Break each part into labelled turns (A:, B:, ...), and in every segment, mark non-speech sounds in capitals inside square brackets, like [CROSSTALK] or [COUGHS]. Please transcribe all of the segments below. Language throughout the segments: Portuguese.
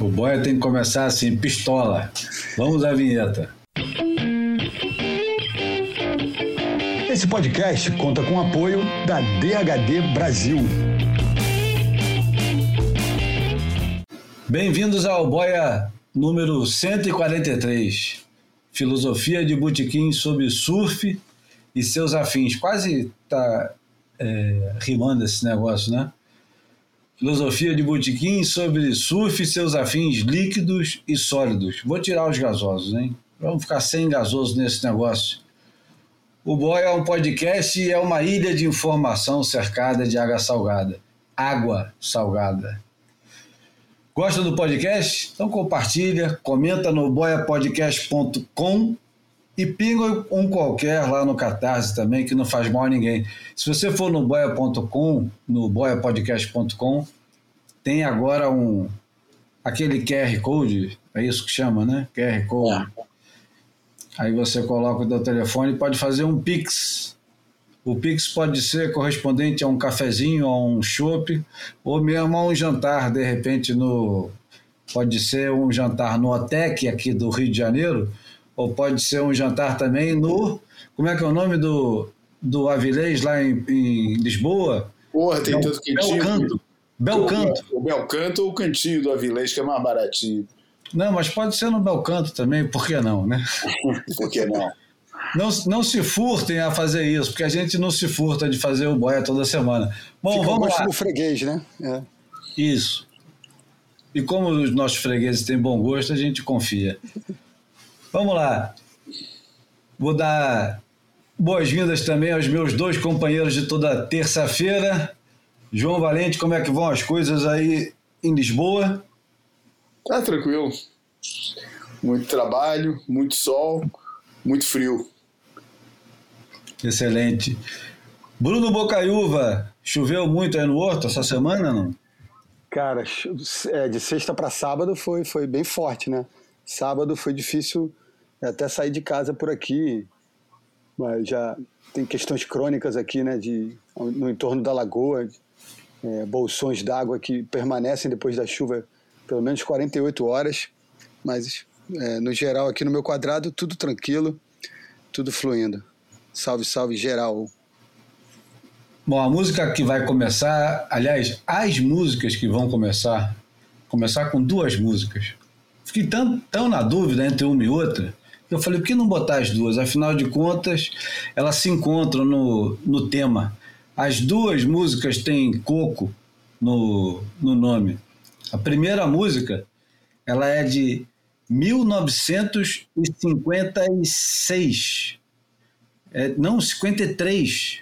A: O boia tem que começar assim, pistola. Vamos à vinheta.
B: Esse podcast conta com o apoio da DHD Brasil.
A: Bem-vindos ao Boia número 143. Filosofia de Botequim sobre surf e seus afins. Quase tá é, rimando esse negócio, né? Filosofia de Botequim sobre surf e seus afins líquidos e sólidos. Vou tirar os gasosos, hein? Vamos ficar sem gasoso nesse negócio. O Boia é um podcast e é uma ilha de informação cercada de água salgada. Água salgada. Gosta do podcast? Então compartilha, comenta no boiapodcast.com e pinga um qualquer lá no Catarse também, que não faz mal a ninguém. Se você for no boia.com, no boiapodcast.com, tem agora um aquele QR Code, é isso que chama, né? QR Code. É. Aí você coloca o seu telefone e pode fazer um Pix. O Pix pode ser correspondente a um cafezinho, a um chopp, ou mesmo a um jantar, de repente, no. Pode ser um jantar no OTEC aqui do Rio de Janeiro, ou pode ser um jantar também no. Como é que é o nome do, do Avilés lá em, em Lisboa?
C: Porra, tem tanto quentinho.
A: Belcanto. Belcanto.
C: O Belcanto ou o cantinho do Avilés, que é mais baratinho.
A: Não, mas pode ser no Belcanto também, por que não, né? [LAUGHS]
C: por que não?
A: Não, não se furtem a fazer isso, porque a gente não se furta de fazer o boia toda semana. Bom,
B: Fica
A: vamos
B: lá.
A: no
B: freguês, né? É.
A: Isso. E como os nossos fregueses têm bom gosto, a gente confia. Vamos lá. Vou dar boas-vindas também aos meus dois companheiros de toda terça-feira. João Valente, como é que vão as coisas aí em Lisboa?
C: Tá tranquilo. Muito trabalho, muito sol, muito frio.
A: Excelente. Bruno Bocaiúva, choveu muito aí no Horto essa semana, não?
B: Cara, é, de sexta para sábado foi, foi bem forte, né? Sábado foi difícil até sair de casa por aqui, mas já tem questões crônicas aqui, né? De, no entorno da lagoa, é, bolsões d'água que permanecem depois da chuva pelo menos 48 horas, mas é, no geral aqui no meu quadrado tudo tranquilo, tudo fluindo. Salve, salve geral.
A: Bom, a música que vai começar, aliás, as músicas que vão começar, começar com duas músicas. Fiquei tão, tão na dúvida entre uma e outra, eu falei, por que não botar as duas? Afinal de contas, elas se encontram no, no tema. As duas músicas têm coco no, no nome. A primeira música, ela é de 1956. É, não, 53.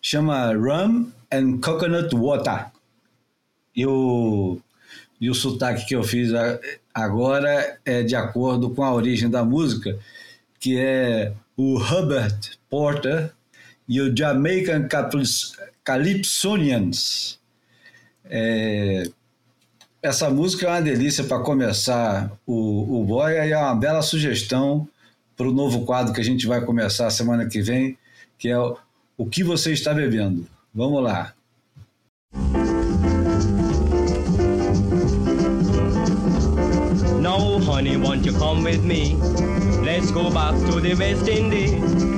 A: Chama Rum and Coconut Water. E o, e o sotaque que eu fiz agora é de acordo com a origem da música, que é o Hubert Porter e o Jamaican Calypsonians. É, essa música é uma delícia para começar o, o Boia e é uma bela sugestão para o novo quadro que a gente vai começar semana que vem, que é o, o que você está bebendo. Vamos lá.
D: Now, honey, won't you come with me? Let's go back to the West Indies.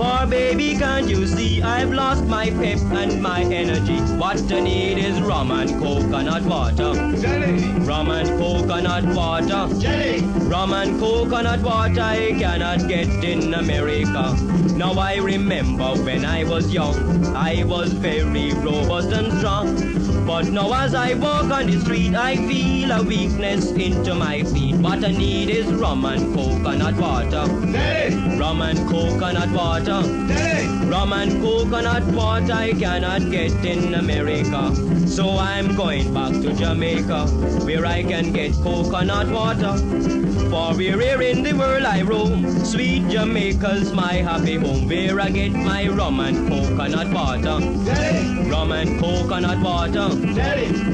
D: For baby, can't you see I've lost my pep and my energy? What I need is rum and coconut water. Jelly. Rum and coconut water. Jelly. Rum and coconut water I cannot get in America. Now I remember when I was young, I was very robust and strong. But now as I walk on the street, I feel a weakness into my feet. What I need is rum and coconut water. Jelly. Rum and coconut water water. Rum and coconut water I cannot get in America. So I'm going back to Jamaica where I can get coconut water. For where in the world I roam, sweet Jamaica's my happy home where I get my rum and coconut water. Rum and coconut water.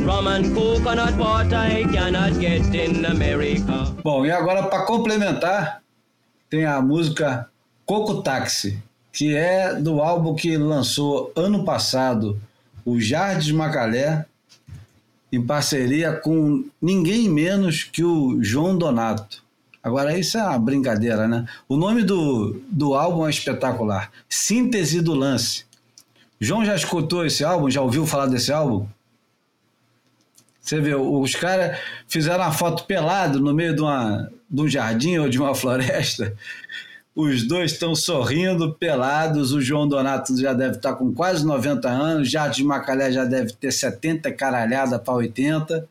D: Rum and coconut water I cannot get in America.
A: Bom, e agora para complementar, tem a música Coco Táxi, que é do álbum que lançou ano passado o Jardim Macalé em parceria com ninguém menos que o João Donato. Agora, isso é uma brincadeira, né? O nome do, do álbum é espetacular: Síntese do Lance. João já escutou esse álbum? Já ouviu falar desse álbum? Você vê, os caras fizeram uma foto pelado no meio de, uma, de um jardim ou de uma [LAUGHS] floresta. Os dois estão sorrindo, pelados. O João Donato já deve estar com quase 90 anos. Jardim Macalé já deve ter 70 caralhada para 80.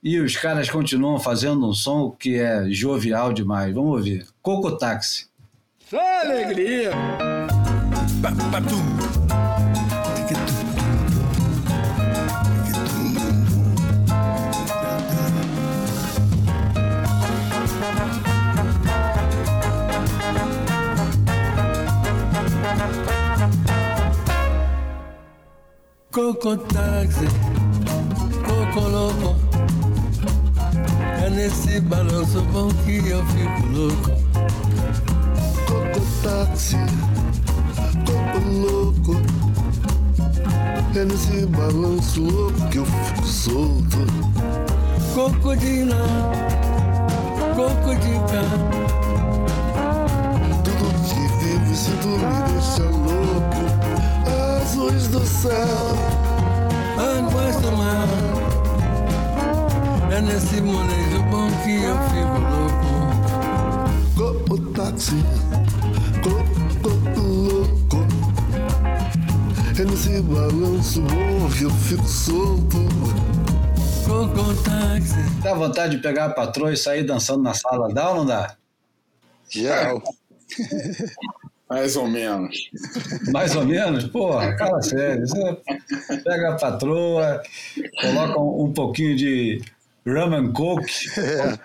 A: E os caras continuam fazendo um som que é jovial demais. Vamos ouvir. Coco Táxi.
E: Só alegria! Coco táxi, coco louco. É nesse balanço bom que eu fico louco.
F: Coco táxi, coco louco. É nesse balanço louco que eu fico solto.
E: Coco de lá, coco de cá.
F: Tudo que vive sinto me deixa louco. Azuis do céu,
E: do mar. É nesse molejo bom que eu fico louco.
F: coco táxi, coco louco. É nesse balanço bom que eu fico solto.
E: Coco táxi.
A: Dá vontade de pegar a patroa e sair dançando na sala? Dá ou não dá?
B: Geral. [LAUGHS]
C: Mais ou menos.
A: Mais ou menos? Porra, fala sério. Você pega a patroa, coloca um, um pouquinho de rum and coke.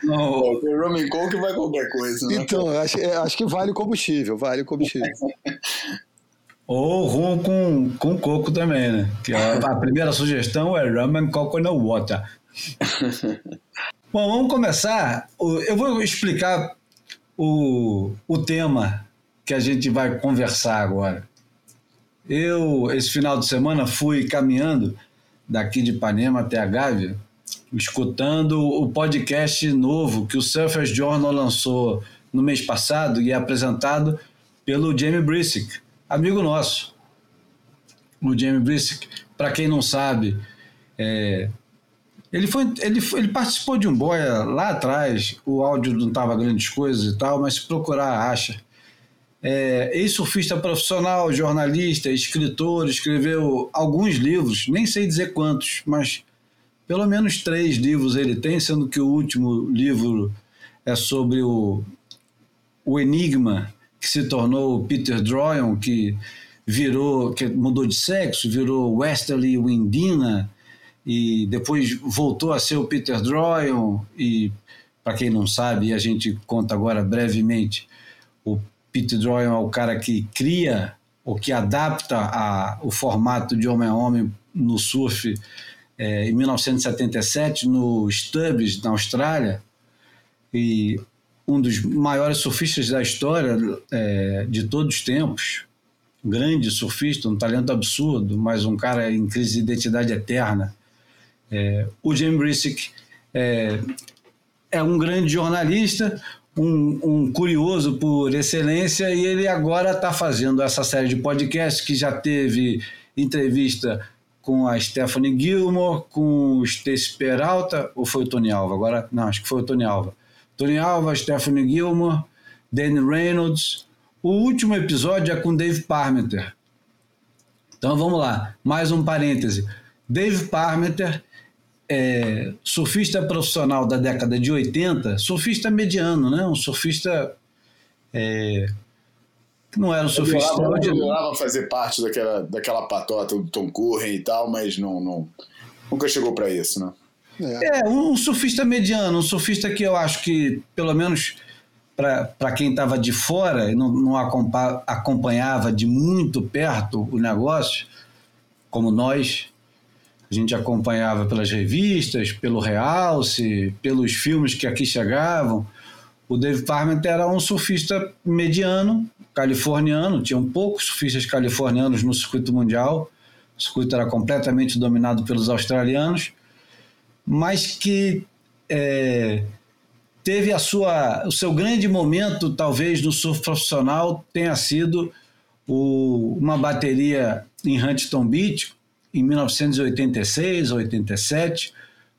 A: Não,
C: O rum and coke vai qualquer coisa, né?
B: Então, eu acho, é, acho que vale combustível, vale combustível.
A: ou rum com, com coco também, né? Que a, a primeira sugestão é rum and coconut water. Bom, vamos começar. Eu vou explicar o, o tema que a gente vai conversar agora. Eu, esse final de semana, fui caminhando daqui de Ipanema até a Gávea, escutando o podcast novo que o Surfers Journal lançou no mês passado e é apresentado pelo Jamie Brisick, amigo nosso. O Jamie Brisick, para quem não sabe, é, ele, foi, ele, ele participou de um boia lá atrás, o áudio não estava grandes coisas e tal, mas se procurar, acha. É, ex-surfista profissional, jornalista, escritor, escreveu alguns livros, nem sei dizer quantos, mas pelo menos três livros ele tem, sendo que o último livro é sobre o, o enigma que se tornou Peter Droyon, que virou, que mudou de sexo, virou Westerly Windina e depois voltou a ser o Peter Droyon e para quem não sabe, a gente conta agora brevemente, o Peter Droyon é o cara que cria ou que adapta a, o formato de homem a homem no surf é, em 1977 no Stubbs, na Austrália, e um dos maiores surfistas da história é, de todos os tempos, grande surfista, um talento absurdo, mas um cara em crise de identidade eterna. É, o Jim Brisick é, é um grande jornalista, um, um curioso por excelência, e ele agora está fazendo essa série de podcasts que já teve entrevista com a Stephanie Gilmore, com o Stacy Peralta, ou foi o Tony Alva? Agora, não, acho que foi o Tony Alva. Tony Alva, Stephanie Gilmore, Danny Reynolds. O último episódio é com Dave Parmenter. Então vamos lá, mais um parêntese. Dave Parmenter é, surfista profissional da década de 80, surfista mediano, né? um surfista é, que não era um surfista
C: Eu adorava fazer parte daquela, daquela patota do Tom Curren e tal, mas não, não, nunca chegou pra isso, né?
A: É, um surfista mediano, um surfista que eu acho que, pelo menos para quem estava de fora e não, não acompa- acompanhava de muito perto o negócio, como nós, a gente acompanhava pelas revistas, pelo realce, pelos filmes que aqui chegavam. O Dave Parmenter era um surfista mediano, californiano, tinham poucos surfistas californianos no circuito mundial, o circuito era completamente dominado pelos australianos. mas que é, teve a sua, o seu grande momento, talvez, no surf profissional, tenha sido o, uma bateria em Huntington Beach, em 1986, 87,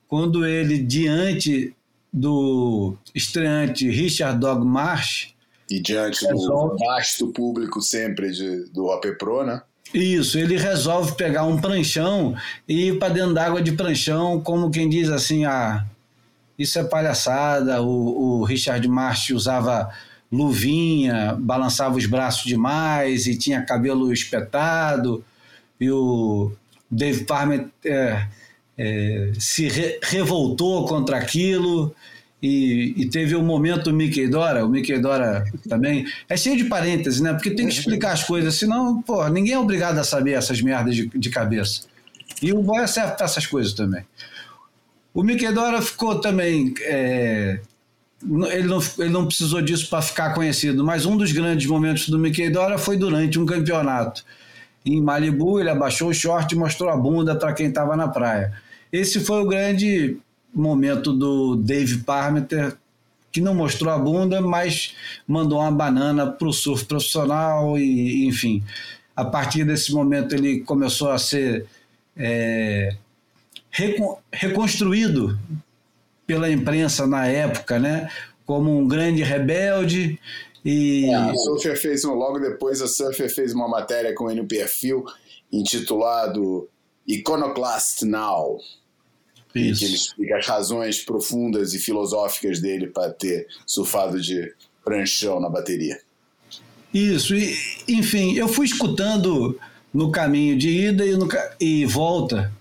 A: quando ele, diante do estreante Richard Dog Marsh,
C: E diante
A: Resolve.
C: do vasto público sempre de, do OP Pro, né?
A: Isso, ele resolve pegar um pranchão e ir para dentro d'água de pranchão, como quem diz assim, ah, isso é palhaçada. O, o Richard Marsh usava luvinha, balançava os braços demais e tinha cabelo espetado. E o Dave Parmer é, é, se re- revoltou contra aquilo. E, e teve o momento Mickey Dora, o Mickey Dora também. É cheio de parênteses, né? Porque tem que explicar as coisas, senão, pô, ninguém é obrigado a saber essas merdas de, de cabeça. E o Boia serve para essas coisas também. O Mickey Dora ficou também. é, ele, não, ele não precisou disso para ficar conhecido, mas um dos grandes momentos do Mickey Dora foi durante um campeonato. Em Malibu, ele abaixou o short e mostrou a bunda para quem estava na praia. Esse foi o grande momento do Dave Parmeter, que não mostrou a bunda, mas mandou uma banana para o surf profissional e, enfim. A partir desse momento ele começou a ser é, recon- reconstruído pela imprensa na época, né? Como um grande rebelde e
C: A Surfer fez um, logo depois a Surfer fez uma matéria com ele no perfil intitulado Iconoclast Now, em que ele
A: isso.
C: explica as razões profundas e filosóficas dele para ter surfado de pranchão na bateria.
A: Isso, e, enfim, eu fui escutando no caminho de ida e, no e volta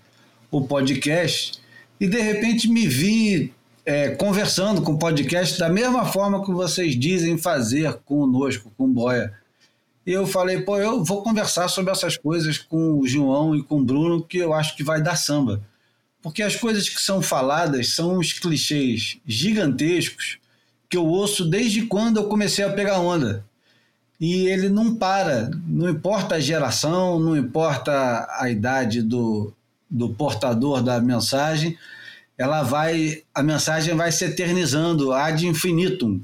A: o podcast e de repente me vi é, conversando com o podcast da mesma forma que vocês dizem fazer conosco, com o Boia. E eu falei, pô, eu vou conversar sobre essas coisas com o João e com o Bruno, que eu acho que vai dar samba. Porque as coisas que são faladas são uns clichês gigantescos que eu ouço desde quando eu comecei a pegar onda e ele não para, não importa a geração, não importa a idade do, do portador da mensagem, ela vai, a mensagem vai se eternizando ad infinitum.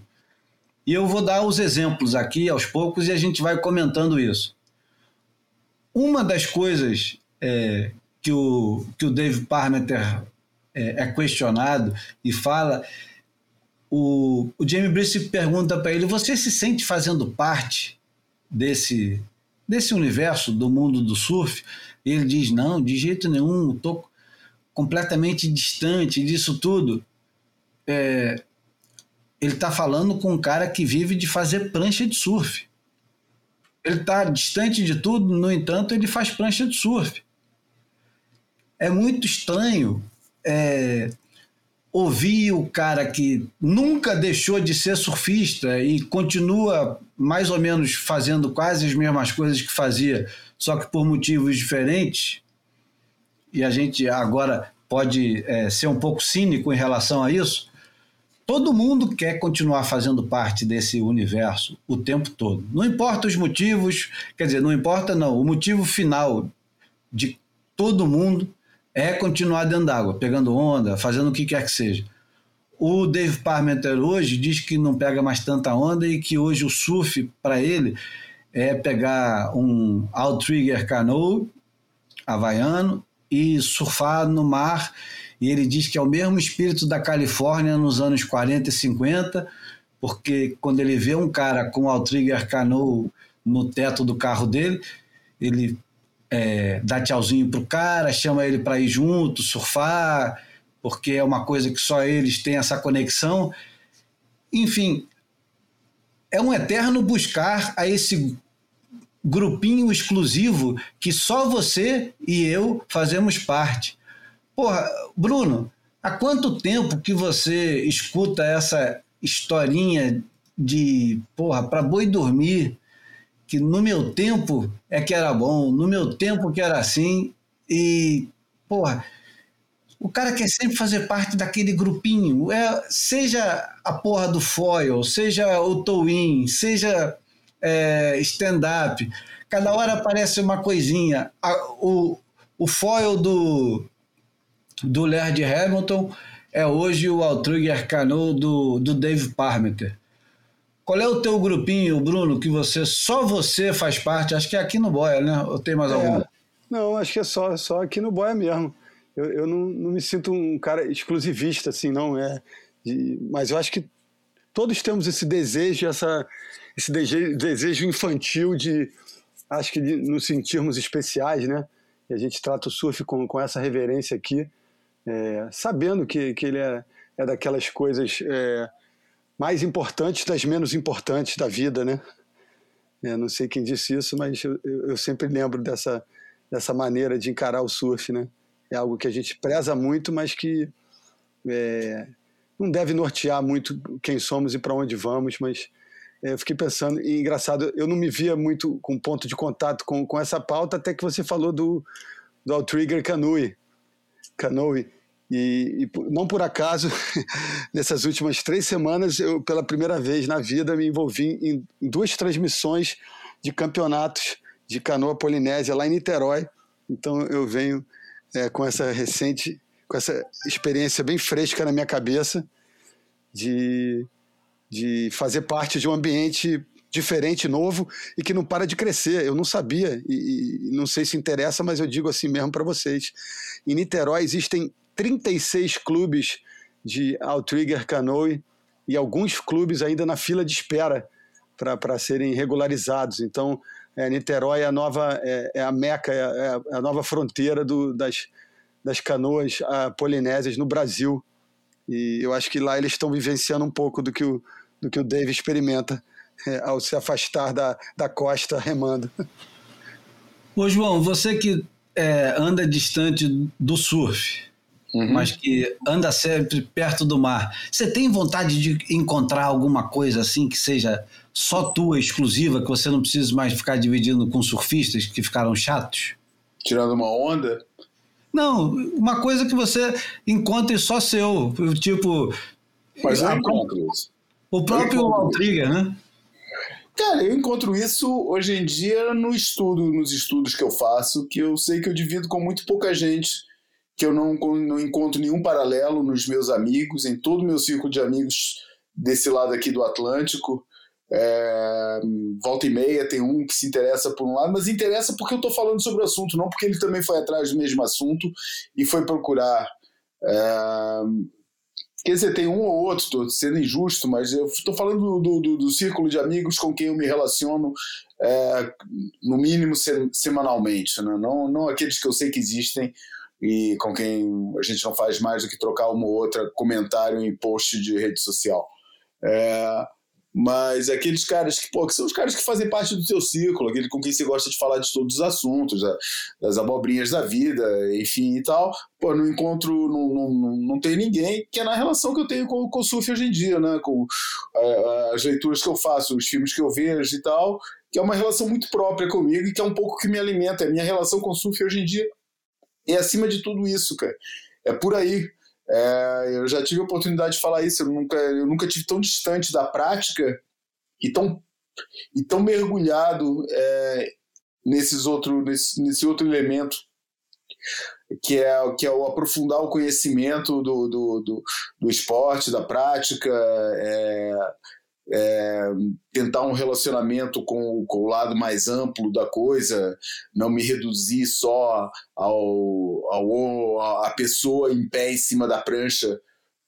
A: E eu vou dar os exemplos aqui aos poucos e a gente vai comentando isso. Uma das coisas é, que, o, que o Dave Parmeter é, é questionado e fala o, o Jamie Brice pergunta para ele: Você se sente fazendo parte desse, desse universo do mundo do surf? E ele diz: Não, de jeito nenhum, estou completamente distante disso tudo. É, ele está falando com um cara que vive de fazer prancha de surf. Ele está distante de tudo, no entanto, ele faz prancha de surf. É muito estranho. É, ouvir o cara que nunca deixou de ser surfista e continua mais ou menos fazendo quase as mesmas coisas que fazia, só que por motivos diferentes, e a gente agora pode é, ser um pouco cínico em relação a isso, todo mundo quer continuar fazendo parte desse universo o tempo todo. Não importa os motivos, quer dizer, não importa não, o motivo final de todo mundo é continuar dentro d'água, pegando onda, fazendo o que quer que seja. O Dave Parmenter hoje diz que não pega mais tanta onda e que hoje o surf para ele é pegar um outrigger canoe havaiano e surfar no mar. E ele diz que é o mesmo espírito da Califórnia nos anos 40 e 50, porque quando ele vê um cara com outrigger canoe no teto do carro dele, ele é, dá tchauzinho pro cara, chama ele para ir junto, surfar, porque é uma coisa que só eles têm essa conexão. Enfim, é um eterno buscar a esse grupinho exclusivo que só você e eu fazemos parte. Porra, Bruno, há quanto tempo que você escuta essa historinha de, porra, para boi dormir, que no meu tempo é que era bom, no meu tempo que era assim, e, porra, o cara quer sempre fazer parte daquele grupinho, é, seja a porra do foil, seja o tow-in, seja é, stand-up, cada hora aparece uma coisinha. A- o, o foil do, do Laird Hamilton é hoje o Outrigger Canoe do, do Dave Parmeter. Qual é o teu grupinho, Bruno, que você só você faz parte? Acho que é aqui no Boia, né? Ou tem mais
B: É,
A: algum?
B: Não, acho que é só, só aqui no Boia mesmo. Eu, eu não, não me sinto um cara exclusivista, assim, não é. de- mas eu acho que todos temos esse desejo, essa, esse desejo, infantil de, acho que de nos sentirmos especiais, né? E a gente trata o surf com, com essa reverência aqui, é, sabendo que, que ele é, é daquelas coisas é, mais importantes das menos importantes da vida, né? É, não sei quem disse isso, mas eu eu sempre lembro dessa, dessa maneira de encarar o surf, né? É algo que a gente preza muito, mas que é, não deve nortear muito quem somos e para onde vamos, mas é, eu fiquei pensando, e engraçado, eu não me via muito com ponto de contato com, com essa pauta, até que você falou do, do Outrigger Canoe. Canoe. E, e não por acaso, [LAUGHS] nessas últimas três semanas, eu, pela primeira vez na vida, me envolvi em, em duas transmissões de campeonatos de canoa polinésia lá em Niterói. Então eu venho é, com essa recente, com essa experiência bem fresca na minha cabeça de, de fazer parte de um ambiente diferente, novo e que não para de crescer. Eu não sabia e, e não sei se interessa, mas eu digo assim mesmo para vocês. Em Niterói existem 36 clubes de Outrigger Canoe e alguns clubes ainda na fila de espera para serem regularizados. Então, é, Niterói é a nova é, é a meca, é, a- é a nova fronteira do, das, das canoas ah, polinésias no Brasil. E eu acho que lá eles estão vivenciando um pouco do que o, do que o Dave experimenta [LAUGHS] é, ao se afastar da, da costa remando. [LAUGHS]
A: Ô, João, você que é, anda distante do surf, mas que anda sempre perto do mar, você tem vontade de encontrar alguma coisa assim que seja só tua, exclusiva, que você não precise mais ficar dividindo com surfistas que ficaram chatos?
C: Tirando uma onda.
A: Não, uma coisa que você encontre só seu, tipo
C: Mas eu
A: a-
C: encontro isso.
A: o próprio. Outrigger, né?
C: Cara, eu encontro isso hoje em dia no estudo, nos estudos que eu faço, que eu sei que eu divido com muito pouca gente, que eu não, não encontro nenhum paralelo nos meus amigos, em todo o meu círculo de amigos desse lado aqui do Atlântico. É, volta e meia tem um que se interessa por um lado, mas interessa porque eu estou falando sobre o assunto, não porque ele também foi atrás do mesmo assunto e foi procurar. É, Quer dizer, tem um ou outro, estou sendo injusto, mas eu estou falando do, do, do círculo de amigos com quem eu me relaciono, é, no mínimo se- semanalmente, né? não, não aqueles que eu sei que existem e com quem a gente não faz mais do que trocar uma ou outra comentário em post de rede social. É, mas aqueles caras que, pô, que são os caras que fazem parte do seu círculo, aquele com quem você gosta de falar de todos os assuntos, da- das abobrinhas da vida, enfim e tal. Pô, não encontro, não, não, não, não tem ninguém que é na relação que eu tenho com, com o surf hoje em dia, né? Com é, as leituras que eu faço, os filmes que eu vejo e tal, que é uma relação muito própria comigo e que é um pouco que me alimenta. A minha relação com o surf hoje em dia é acima de tudo isso, cara. É por aí. É, eu já tive a oportunidade de falar isso, eu nunca, eu nunca tive tão distante da prática e tão, e tão mergulhado é, nesses outro, nesse, nesse outro elemento que é, que é o aprofundar o conhecimento do, do, do, do esporte, da prática, é, é, tentar um relacionamento com, com o lado mais amplo da coisa, não me reduzir só ao, ao a pessoa em pé em cima da prancha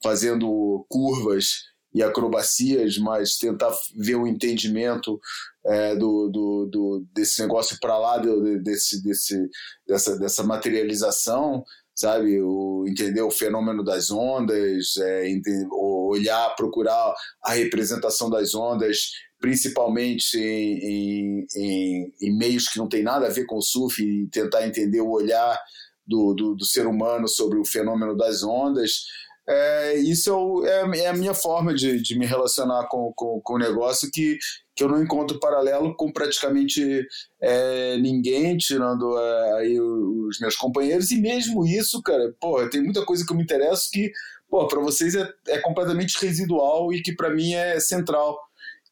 C: fazendo curvas e acrobacias, mas tentar ver o entendimento é, do, do, do, desse negócio para lá desse, desse, dessa, dessa materialização, sabe? O, entender o fenômeno das ondas, é, entender, olhar, procurar a representação das ondas, principalmente em, em, em, meios que não tem nada a ver com o surf, e tentar entender o olhar do, do, do ser humano sobre o fenômeno das ondas. É, isso é, é, é, a minha forma de, de me relacionar com, com, com o negócio que, que eu não encontro paralelo com praticamente é, ninguém, tirando é, aí os meus companheiros, e mesmo isso, cara, pô, tem muita coisa que eu me interesso que, pô, para vocês é, é completamente residual e que para mim é central.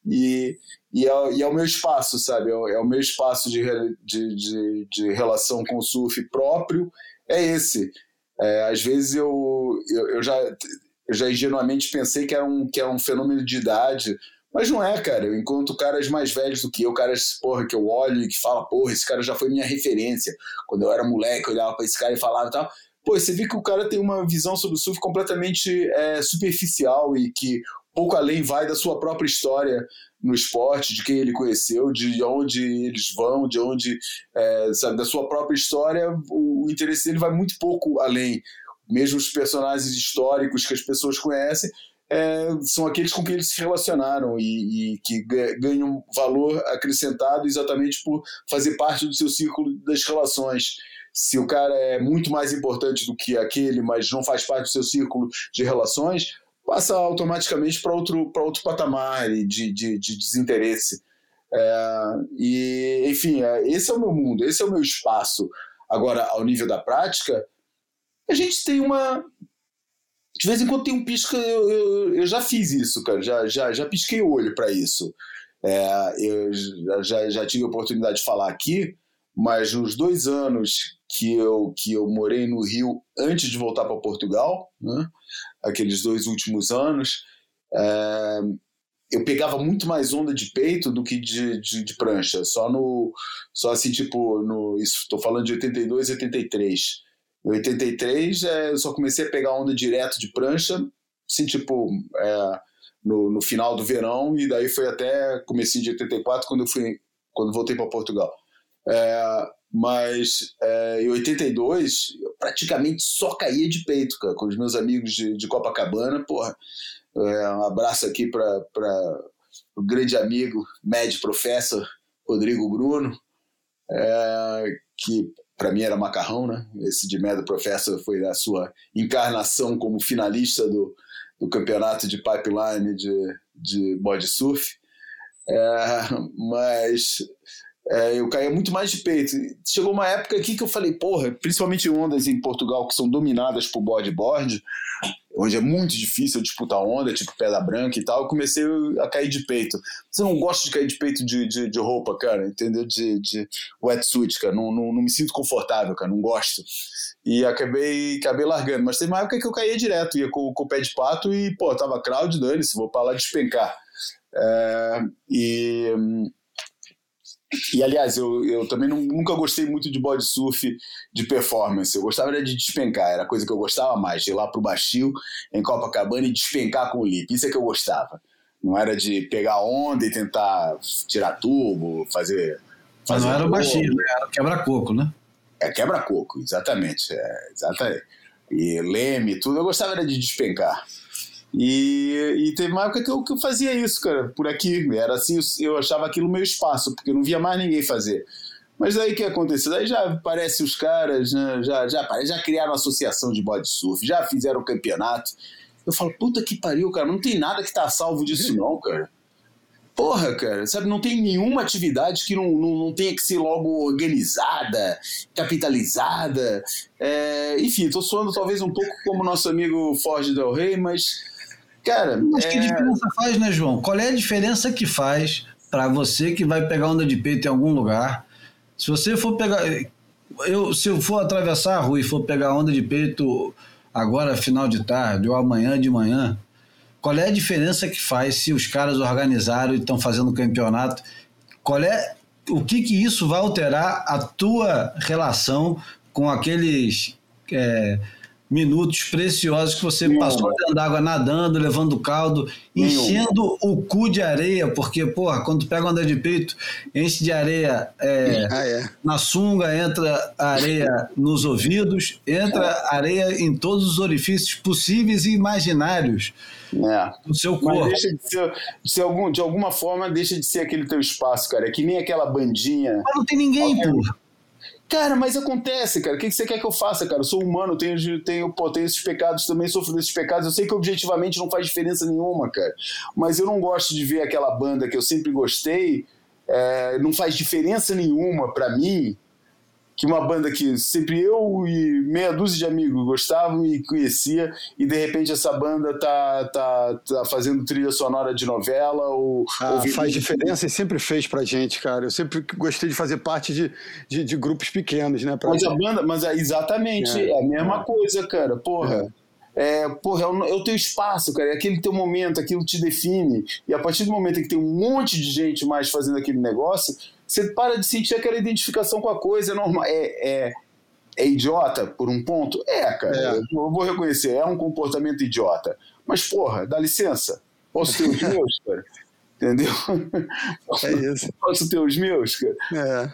C: E, e, é, e é o meu espaço, sabe? É o, é o meu espaço de, de, de, de relação com o surf próprio, é esse. É, às vezes eu, eu, eu já, eu já ingenuamente pensei que era, um, que era um fenômeno de idade, mas não é, cara. Eu encontro caras mais velhos do que eu, caras, porra, que eu olho e que fala, porra, esse cara já foi minha referência. Quando eu era moleque, eu olhava pra esse cara e falava e tal. Pô, você vê que o cara tem uma visão sobre o surf completamente é, superficial e que pouco além vai da sua própria história no esporte, de quem ele conheceu, de onde eles vão, de onde, é, sabe, da sua própria história, o, interesse dele vai muito pouco além. Mesmo os personagens históricos que as pessoas conhecem, é, são aqueles com quem eles se relacionaram e, e, que ganham valor acrescentado exatamente por fazer parte do seu círculo das relações. Se o cara é muito mais importante do que aquele, mas não faz parte do seu círculo de relações, passa automaticamente para outro, outro patamar de, de, de desinteresse. É, e, enfim, é, esse é o meu mundo, esse é o meu espaço. Agora, ao nível da prática, a gente tem uma. De vez em quando tem um pisca, eu, eu, eu já fiz isso, cara, já, já, já pisquei o olho para isso. É, eu já, já tive a oportunidade de falar aqui, mas nos dois anos que eu, que eu morei no Rio antes de voltar para Portugal, né, aqueles dois últimos anos, é, eu pegava muito mais onda de peito do que de, de, de prancha. Só no. Só assim, tipo, no. Estou falando de 82 e 83. Em 83, é, eu só comecei a pegar onda direto de prancha, assim, tipo, é, no, no final do verão, e daí foi até comecinho de 84, quando eu fui. Quando voltei para Portugal. É, mas é, em 82, eu praticamente só caía de peito, cara, com os meus amigos de, de Copacabana. Porra, é, um abraço aqui para o grande amigo, médio professor Rodrigo Bruno, é, que para mim era macarrão, né? Esse de médio professor foi a sua encarnação como finalista do, do campeonato de pipeline de, de body surf. É, mas é, eu caía muito mais de peito. Chegou uma época aqui que eu falei, porra, principalmente ondas em Portugal que são dominadas por bodyboard, onde é muito difícil disputar onda, tipo pedra branca e tal, eu comecei a cair de peito. Mas eu não gosto de cair de peito de, de, de roupa, cara, entendeu? De, de wetsuit, cara. Não, não, não, me sinto confortável, cara, não gosto. E acabei, acabei largando. Mas teve uma época que eu caía direto, ia com, com o pé de pato e, pô, tava crowd, dane-se, vou pra lá despencar. É, e e, aliás, eu, eu também não, nunca gostei muito de body surf de performance. Eu gostava de despencar, era a coisa que eu gostava mais, de ir lá pro Bastil, em Copacabana, e despencar com o lip. Isso é que eu gostava. Não era de pegar onda e tentar tirar tubo, fazer.
A: fazer Mas não era o Bastil, era quebra-coco, né?
C: É quebra-coco, exatamente. É, exatamente. E leme, tudo. Eu gostava era de despencar. E, e, teve uma época que eu, que eu fazia isso, cara, por aqui. Era assim, eu achava aquilo meu espaço, porque eu não via mais ninguém fazer. Mas aí o que aconteceu? Aí já aparecem os caras, né? já, já, já criaram associação de body surf, já fizeram campeonato. Eu falo, puta que pariu, cara, não tem nada que tá salvo disso, não, cara. Porra, cara, sabe, não tem nenhuma atividade que não, não, não tenha que ser logo organizada, capitalizada. É, enfim, tô soando talvez um pouco como nosso amigo Ford Del Rey, mas Cara,
A: mas é... que diferença faz, né, João? Qual é a diferença que faz para você que vai pegar onda de peito em algum lugar? Se você for pegar. Eu, se eu for atravessar a rua e for pegar onda de peito agora, final de tarde, ou amanhã de manhã, qual é a diferença que faz se os caras organizaram e estão fazendo campeonato? Qual é o que, que isso vai alterar a tua relação com aqueles é, minutos preciosos que você Nenhum. passou dentro d'água nadando, levando caldo, Nenhum. enchendo o cu de areia, porque, porra, quando pega onda de peito, enche de areia é, ah, é. na sunga, entra areia nos ouvidos, entra areia em todos os orifícios possíveis e imaginários é. do seu corpo.
C: Mas deixa de ser, de, ser algum, de alguma forma, deixa de ser aquele teu espaço, cara. É que nem aquela bandinha.
A: Mas não tem ninguém, porra.
C: Cara, mas acontece, cara. O que você quer que eu faça, cara? Eu sou humano, tenho, tenho, pô, tenho esses pecados, também sofro desses pecados. Eu sei que objetivamente não faz diferença nenhuma, cara. Mas eu não gosto de ver aquela banda que eu sempre gostei. É, não faz diferença nenhuma para mim que uma banda que sempre eu e meia dúzia de amigos gostavam e conhecia, e de repente essa banda tá, tá, tá fazendo trilha sonora de novela ou,
B: Ah,
C: ou
B: faz diferença e sempre fez pra gente, cara. Eu sempre gostei de fazer parte de, de, de grupos pequenos, né? Pra...
C: Mas a banda, mas é, exatamente,
B: É,
C: é, a mesma coisa, cara. Porra. É, porra, é o, é o teu espaço, cara. É aquele teu momento, aquilo te define. E a partir do momento em que tem um monte de gente mais fazendo aquele negócio, você para de sentir aquela identificação com a coisa. É normal. É, é, é idiota por um ponto? É, cara.
B: É.
C: Eu vou reconhecer, é um comportamento idiota. Mas, porra, dá licença. Posso ter os [LAUGHS] meus, cara? Entendeu?
B: É isso.
C: Posso ter os meus, cara?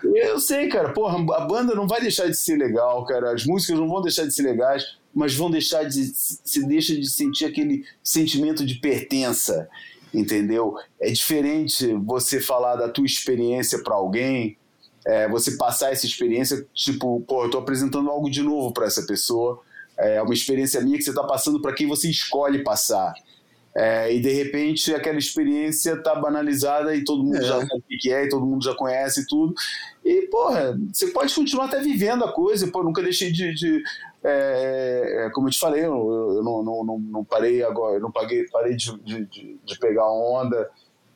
B: É.
C: Eu sei, cara, porra, a banda não vai deixar de ser legal, cara. As músicas não vão deixar de ser legais, mas vão deixar de. Se deixa de sentir aquele sentimento de pertença, entendeu? É diferente você falar da tua experiência para alguém, é, você passar essa experiência, tipo, pô, eu tô apresentando algo de novo para essa pessoa. É uma experiência minha que você tá passando para quem você escolhe passar. É, e de repente aquela experiência tá banalizada e todo mundo
B: É.
C: já sabe o que é, e todo mundo já conhece tudo. E, porra, você pode continuar até vivendo a coisa, pô, nunca deixei de. de- é, é, como eu te falei, eu, eu não, não, não, não parei agora, eu não paguei, parei de, de, de, pegar onda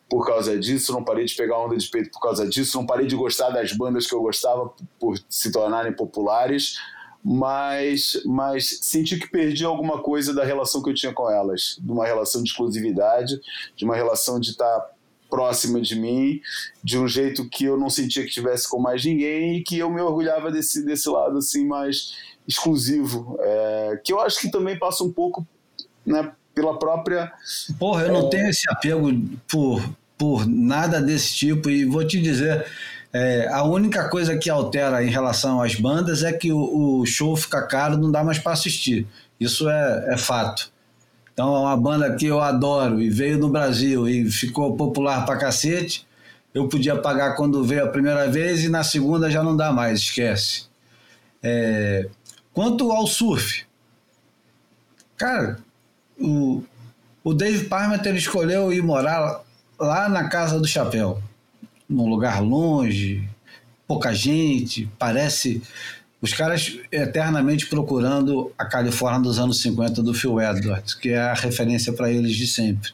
C: por causa disso, não parei de pegar onda de peito por causa disso, não parei de gostar das bandas que eu gostava por se tornarem populares, mas, mas senti que perdi alguma coisa da relação que eu tinha com elas, de uma relação de exclusividade, de uma relação de estar próxima de mim, de um jeito que eu não sentia que tivesse com mais ninguém e que eu me orgulhava desse, desse lado assim mais exclusivo, é, que eu acho que também passa um pouco né, pela própria
A: Porra, eu não tenho esse apego por, por nada desse tipo e vou te dizer, é, a única coisa que altera em relação às bandas é que o, o show fica caro, não dá mais para assistir. Isso é, é fato. Então é uma banda que eu adoro e veio no Brasil e ficou popular pra cacete. Eu podia pagar quando veio a primeira vez e na segunda já não dá mais, esquece. É, quanto ao surf, cara, o, o Dave Parmeter escolheu ir morar lá na Casa do Chapéu, num lugar longe, pouca gente, parece os caras eternamente procurando a Califórnia dos anos 50 do Phil Edwards, que é a referência para eles de sempre.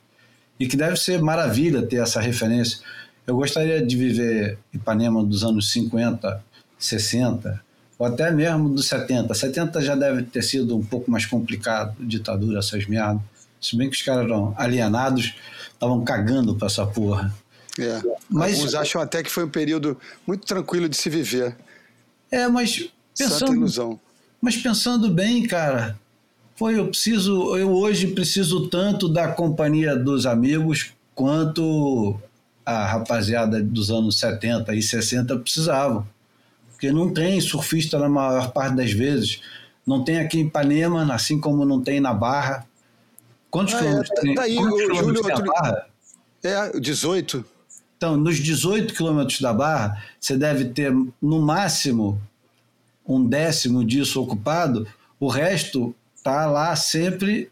A: E que deve ser maravilha ter essa referência. Eu gostaria de viver Ipanema dos anos 50, 60, ou até mesmo dos 70. 70 já deve ter sido um pouco mais complicado, ditadura, essas merdas. Se bem que os caras eram alienados, estavam cagando pra essa porra.
B: É.
A: Mas-
B: Alguns acham até que foi um período muito tranquilo de se viver.
A: É, mas
B: Santa
A: pensando,
B: ilusão.
A: mas pensando bem, cara, foi eu preciso, eu hoje preciso tanto da companhia dos amigos quanto a rapaziada dos anos 70 e 60 precisavam. Porque não tem surfista na maior parte das vezes. Não tem aqui em Ipanema, assim como não tem na Barra. Quantos
B: Ah, é,
A: quilômetros
B: tá-
A: tem?
B: tá aí,
A: quantos
B: o Júlio
A: tem a Barra?
B: É, 18.
A: Então, nos 18 quilômetros da Barra, você deve ter, no máximo, um décimo disso ocupado, o resto está lá sempre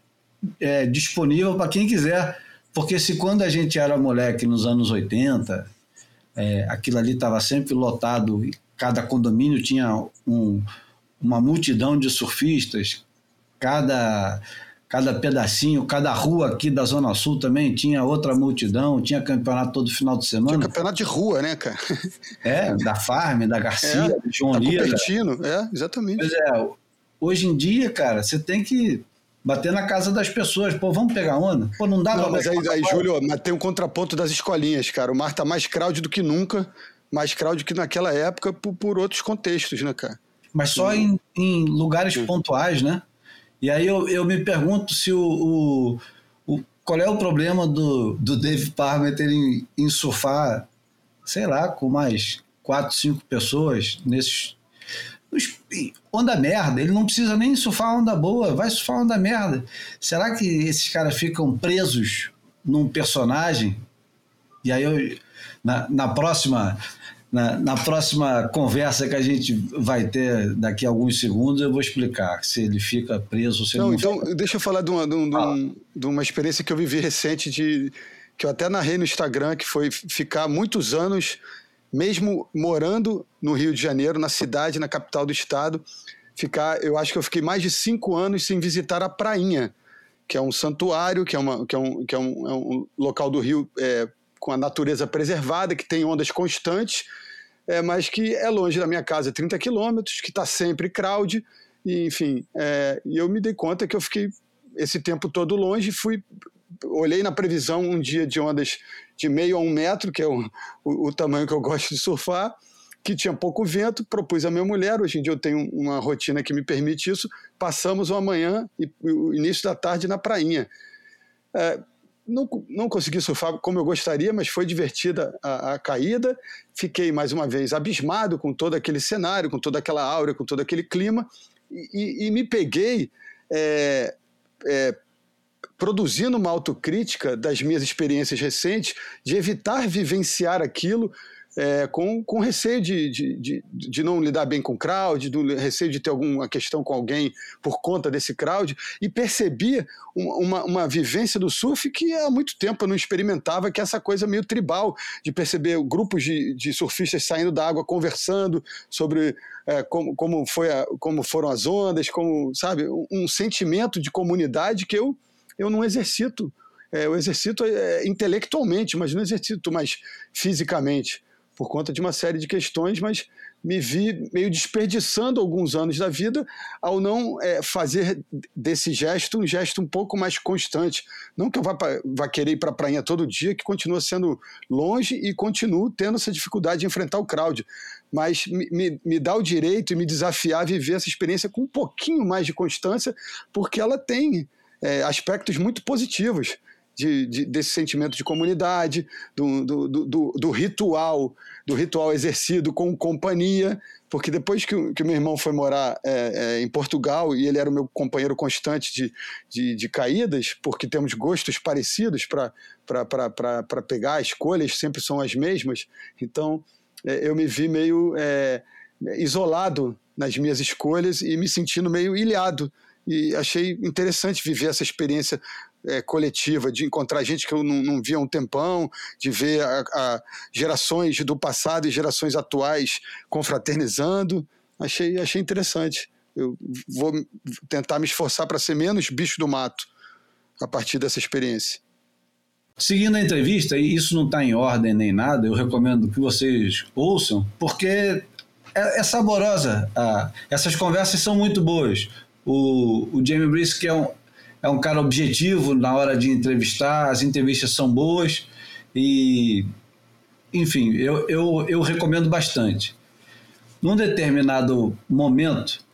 A: é, disponível para quem quiser. Porque se quando a gente era moleque nos anos 80, é, aquilo ali estava sempre lotado, cada condomínio tinha um- uma multidão de surfistas, cada, cada pedacinho, cada rua aqui da Zona Sul também tinha outra multidão, tinha campeonato todo final de
B: Tinha
A: semana.
B: campeonato de rua, né, cara?
A: É, da Farm, da Garcia,
B: É,
A: do João
B: Tá
A: Lira.
B: Cupertino, é, exatamente.
A: Pois é, hoje em dia, cara, você tem que bater na casa das pessoas. Pô, vamos pegar onda? Pô, não dá
B: Não,
A: pra
B: mas aí, aí Júlio, mas tem um contraponto das escolinhas, cara. O mar tá mais crowd do que nunca, mais crowd que naquela época por, por outros contextos, né, cara?
A: mas só em, em lugares pontuais, né? E aí eu, eu me pergunto se o, o, o- qual é o problema do, do Dave Parmeter em, em surfar, sei lá, com mais quatro, cinco pessoas nesses onda merda. Ele não precisa nem surfar onda boa, vai surfar onda merda. Será que esses caras ficam presos num personagem? E aí eu na, na próxima na, na próxima conversa que a gente vai ter daqui a alguns segundos, eu vou explicar se ele fica preso ou se
B: Não,
A: ele não
B: então,
A: fica.
B: deixa eu falar de uma, de, um-
A: Fala.
B: de uma experiência que eu vivi recente, de, que eu até narrei no Instagram, que foi ficar muitos anos mesmo morando no Rio de Janeiro, na cidade, na capital do estado, ficar, eu acho que eu fiquei mais de cinco anos sem visitar a Prainha, que é um santuário, que é, uma, que é, um, que é, um, é um local do Rio é, com a natureza preservada, que tem ondas constantes, é, mas que é longe da minha casa, 30 quilômetros, que está sempre crowd, e, enfim, é, e eu me dei conta que eu fiquei esse tempo todo longe, fui olhei na previsão um dia de ondas de meio a um metro, que é o, o, o tamanho que eu gosto de surfar, que tinha pouco vento, propus a minha mulher, hoje em dia eu tenho uma rotina que me permite isso, passamos uma manhã e o início da tarde na prainha. É, não, não consegui surfar como eu gostaria, mas foi divertida a, a, caída. Fiquei mais uma vez abismado com todo aquele cenário, com toda aquela aura, com todo aquele clima, e, e, e me peguei é, é, produzindo uma autocrítica das minhas experiências recentes, de evitar vivenciar aquilo é, com, com receio de, de, de, de, não lidar bem com o crowd, do receio de ter alguma questão com alguém por conta desse crowd, e percebi uma, uma vivência do surf que há muito tempo eu não experimentava, que é essa coisa meio tribal, de perceber grupos de, de surfistas saindo da água conversando sobre é, como, como, foi a, como foram as ondas, como, sabe, um, um sentimento de comunidade que eu eu não exercito. É, eu exercito é, intelectualmente, mas não exercito mais fisicamente, por conta de uma série de questões, mas me vi meio desperdiçando alguns anos da vida ao não é, fazer desse gesto um gesto um pouco mais constante. Não que eu vá, pra, vá querer ir para a prainha todo dia, que continua sendo longe e continuo tendo essa dificuldade de enfrentar o crowd, mas me, me, me dá o direito e me desafiar a viver essa experiência com um pouquinho mais de constância, porque ela tem é, aspectos muito positivos de, de, desse sentimento de comunidade, do, do, do, do, ritual, do ritual exercido com companhia, porque depois que, o, que meu irmão foi morar é, é, em Portugal e ele era o meu companheiro constante de, de, de caídas, porque temos gostos parecidos para pegar, escolhas sempre são as mesmas, então é, eu me vi meio é, isolado nas minhas escolhas e me sentindo meio ilhado e achei interessante viver essa experiência é, coletiva, de encontrar gente que eu não, não via há um tempão, de ver a, a gerações do passado e gerações atuais confraternizando. Achei, achei interessante. Eu vou tentar me esforçar para ser menos bicho do mato a partir dessa experiência.
A: Seguindo a entrevista, e isso não está em ordem nem nada, eu recomendo que vocês ouçam, porque é, é saborosa. Ah, essas conversas são muito boas. O, o Jamie Brisk é um, é um cara objetivo na hora de entrevistar, as entrevistas são boas e, enfim, eu, eu, eu recomendo bastante. Num determinado momento,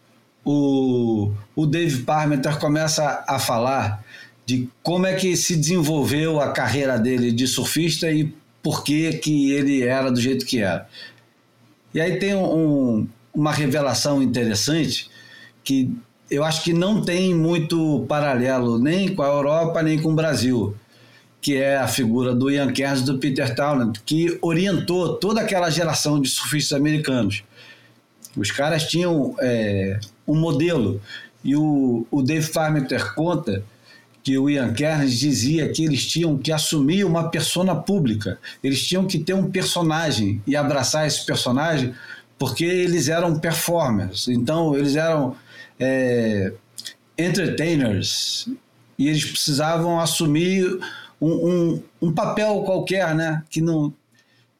A: o, o Dave Parmenter começa a falar de como é que se desenvolveu a carreira dele de surfista e por que, que ele era do jeito que era. E aí tem um, uma revelação interessante que eu acho que não tem muito paralelo nem com a Europa nem com o Brasil, que é a figura do Ian Kearns e do Peter Townend, que orientou toda aquela geração de surfistas americanos. Os caras tinham é, um modelo. E o, o Dave Farmenter conta que o Ian Kearns dizia que eles tinham que assumir uma persona pública, eles tinham que ter um personagem e abraçar esse personagem porque eles eram performers, então eles eram é, entertainers e eles precisavam assumir um, um, um, papel qualquer, né? Que, não,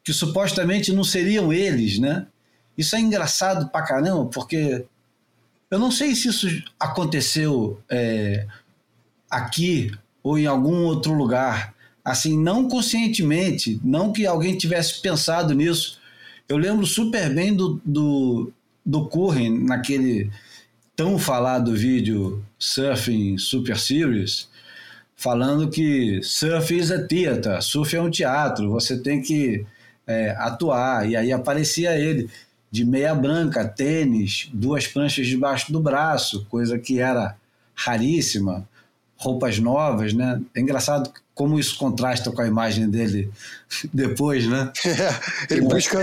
A: que supostamente não seriam eles, né? Isso é engraçado pra caramba, porque eu não sei se isso aconteceu é, aqui ou em algum outro lugar, assim, não conscientemente, não que alguém tivesse pensado nisso. Eu lembro super bem do, do, do Curren naquele tão falado vídeo Surfing Super Series, falando que surf is a theater, surf é um teatro, você tem que é, atuar. E aí aparecia ele de meia branca, tênis, duas pranchas debaixo do braço, coisa que era raríssima, roupas novas, né? É engraçado como isso contrasta com a imagem dele [LAUGHS] depois, né? [LAUGHS]
B: É, ele busca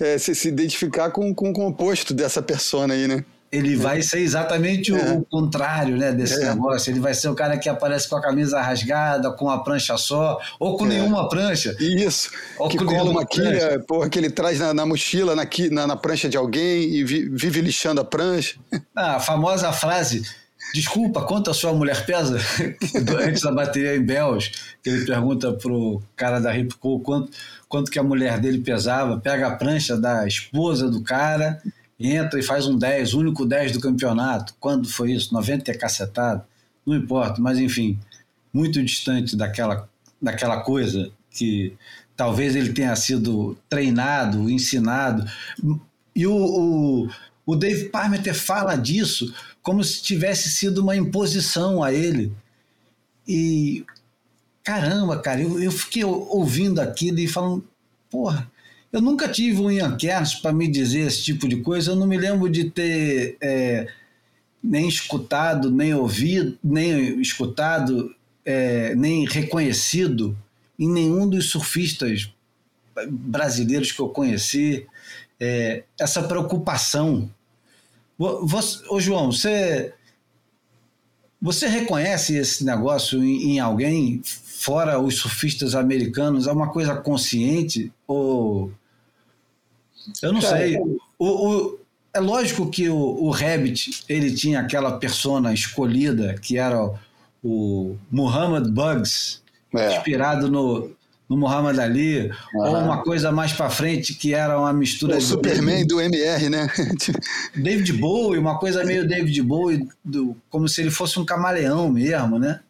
B: é, se, se, identificar com, com o composto dessa persona aí, né?
A: Ele vai ser exatamente o,
B: É.
A: o contrário né, desse
B: É.
A: negócio. Ele vai ser o cara que aparece com a camisa rasgada, com a prancha só, ou com
B: É.
A: nenhuma prancha.
B: Isso,
A: Ou
B: que
A: com
B: cola uma quilha, porra, que ele traz na, na mochila, na, na, na prancha de alguém e vi- vive lixando a prancha.
A: Ah, a famosa frase. Desculpa, quanto a sua mulher pesa? [LAUGHS] Antes da bateria em Bells, que ele pergunta pro cara da Ripco quanto, quanto que a mulher dele pesava, pega a prancha da esposa do cara, entra e faz um 10, o único 10 do campeonato. Quando foi isso? 90 é cacetado? Não importa, mas enfim, muito distante daquela, daquela coisa que talvez ele tenha sido treinado, ensinado. E o, o, o Dave Parmeter fala disso como se tivesse sido uma imposição a ele. E caramba, cara, eu, eu fiquei ouvindo aquilo e falando, porra, eu nunca tive um Ian Kerns para me dizer esse tipo de coisa. Eu não me lembro de ter é, nem escutado, nem ouvido, nem escutado, é, nem reconhecido em nenhum dos surfistas brasileiros que eu conheci é, essa preocupação. Você, ô João, você, você reconhece esse negócio em, em alguém, fora os surfistas americanos? É uma coisa consciente? Ou. Eu não
C: Cara,
A: sei. O, o- é lógico que o, o Rabbit ele tinha aquela persona escolhida que era o Muhammad Bugs,
B: É.
A: inspirado no, no Muhammad Ali, ou uma coisa mais para frente que era uma mistura
B: O
A: de
B: Superman do MR, né? [LAUGHS]
A: David Bowie, uma coisa meio David Bowie, do- como se ele fosse um camaleão mesmo, né?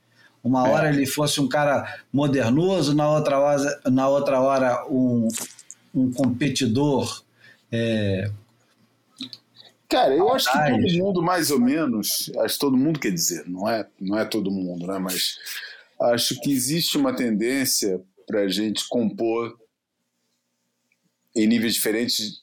A: Uma
C: É.
A: hora ele fosse um cara modernoso, na outra hora, na outra hora um, um competidor. É,
C: Cara, eu acho que todo mundo, mais ou menos, acho que todo mundo quer dizer, não é, não é todo mundo, né? Mas acho que existe uma tendência para a gente compor em níveis diferentes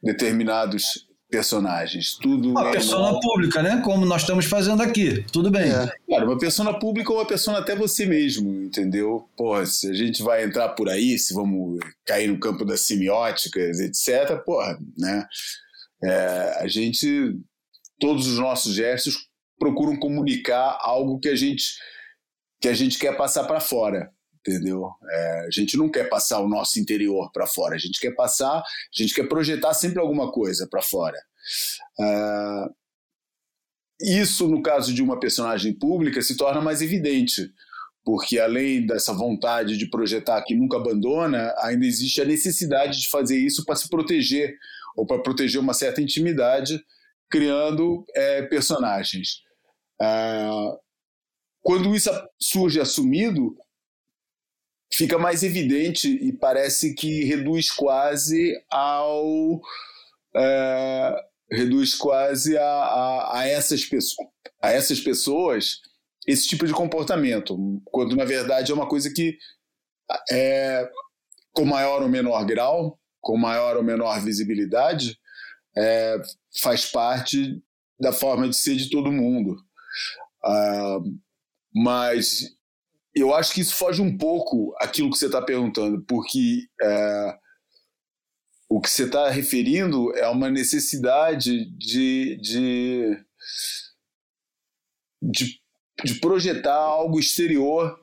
C: determinados personagens. Tudo
A: uma
C: é
A: persona
C: igual.
A: pública, né? Como nós estamos fazendo aqui. Tudo bem.
B: É.
C: Cara, uma persona pública ou uma persona até você mesmo, entendeu? Porra, se a gente vai entrar por aí, se vamos cair no campo das semióticas, etc., porra, né? É, a gente, todos os nossos gestos procuram comunicar algo que a gente, que a gente quer passar para fora, entendeu? É, a gente não quer passar o nosso interior para fora, a gente quer passar, a gente quer projetar sempre alguma coisa para fora. É, isso, no caso de uma personagem pública, se torna mais evidente, porque além dessa vontade de projetar que nunca abandona, ainda existe a necessidade de fazer isso para se proteger, ou para proteger uma certa intimidade, criando é, personagens. Ah, quando isso surge assumido, fica mais evidente e parece que reduz quase ao. é, reduz quase a, a, a essas pessoas, a essas pessoas esse tipo de comportamento, quando na verdade é uma coisa que é com maior ou menor grau, com maior ou menor visibilidade, é, faz parte da forma de ser de todo mundo. Ah, mas eu acho que isso foge um pouco aquilo que você está perguntando, porque é, o que você está referindo é uma necessidade de, de, de, de projetar algo exterior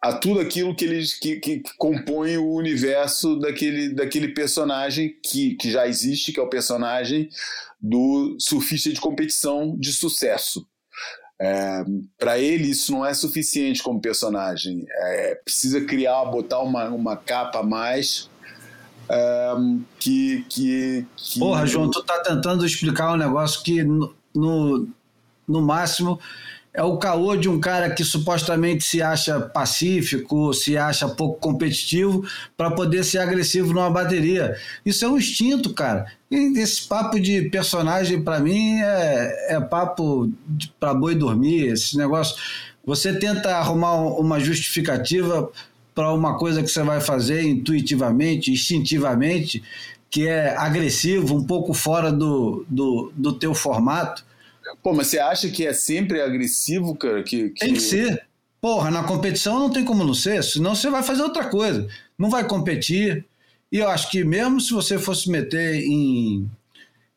C: a tudo aquilo que eles que, que compõe o universo daquele, daquele personagem que, que já existe, que é o personagem do surfista de competição de sucesso. É, para ele isso não é suficiente como personagem. É, precisa criar, botar uma, uma capa a mais é, que, que, que.
A: Porra, João, tu tá tentando explicar um negócio que no, no, no máximo é o caô de um cara que supostamente se acha pacífico, se acha pouco competitivo para poder ser agressivo numa bateria. Isso é um instinto, cara. E esse papo de personagem para mim é, é papo para boi dormir, esse negócio. Você tenta arrumar uma justificativa para uma coisa que você vai fazer intuitivamente, instintivamente, que é agressivo, um pouco fora do, do, do teu formato.
C: Pô, mas você acha que é sempre agressivo, cara? Que, que...
A: Tem que ser. Porra, na competição não tem como não ser, senão você vai fazer outra coisa. Não vai competir. E eu acho que mesmo se você fosse meter em,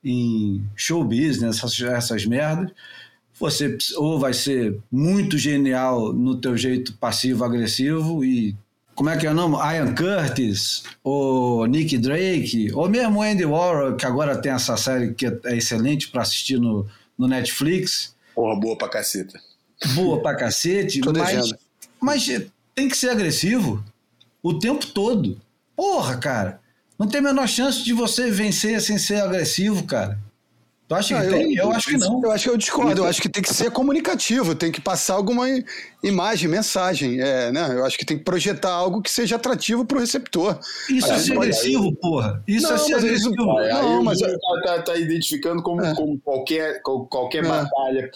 A: em show business, essas, essas merdas, você ou vai ser muito genial no teu jeito passivo-agressivo e como é que é o nome? Ian Curtis, ou Nick Drake, ou mesmo Andy Warhol, que agora tem essa série que é excelente para assistir no, no Netflix.
C: Porra, boa pra caceta.
A: Boa pra cacete, mas, mas tem que ser agressivo o tempo todo. Porra, cara. Não tem a menor chance de você vencer sem ser agressivo, cara. Tu acha que
B: Ah, eu-
A: tem? Eu, acho que não.
B: Eu acho que eu discordo. Eu acho que tem que ser comunicativo, tem que passar alguma imagem, mensagem. É, né? Eu acho que tem que projetar algo que seja atrativo para o receptor.
A: Isso é
B: Aí
A: ser
B: pode-
A: agressivo, porra. Isso
B: Não,
A: é ser
B: mas isso-
A: agressivo.
C: Aí
B: Não,
C: o
B: mas
C: Bruno tá, tá- tá identificando como,
B: É.
C: como qualquer, qual- qualquer
B: É.
C: batalha,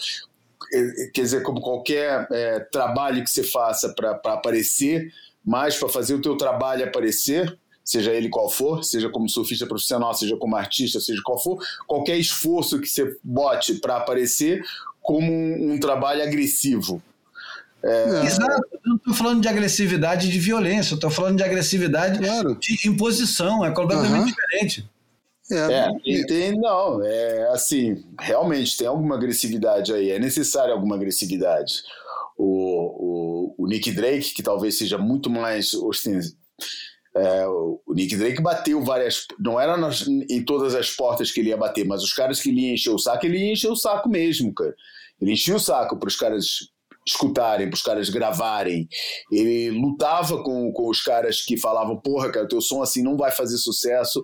C: quer dizer, como qualquer eh, trabalho que você faça para aparecer, mas para fazer o teu trabalho aparecer, seja ele qual for, seja como surfista profissional, seja como artista, seja qual for, qualquer esforço que você bote para aparecer como um, um trabalho agressivo.
B: É,
A: Exato. Eu não estou falando de agressividade de violência, eu estou falando de agressividade
B: Claro.
A: de imposição. É completamente
B: Aham.
A: diferente.
B: É,
C: É, tem, não, é assim, realmente tem alguma agressividade aí, é necessário alguma agressividade. O, o, o Nick Drake, que talvez seja muito mais osten... é, o Nick Drake bateu várias. Não era nas- em todas as portas que ele ia bater, mas os caras que ele ia encher o saco, ele ia encher o saco mesmo, cara. Ele enchia o saco para os caras escutarem, para os caras gravarem. Ele lutava com, com os caras que falavam: porra, cara, teu som assim não vai fazer sucesso.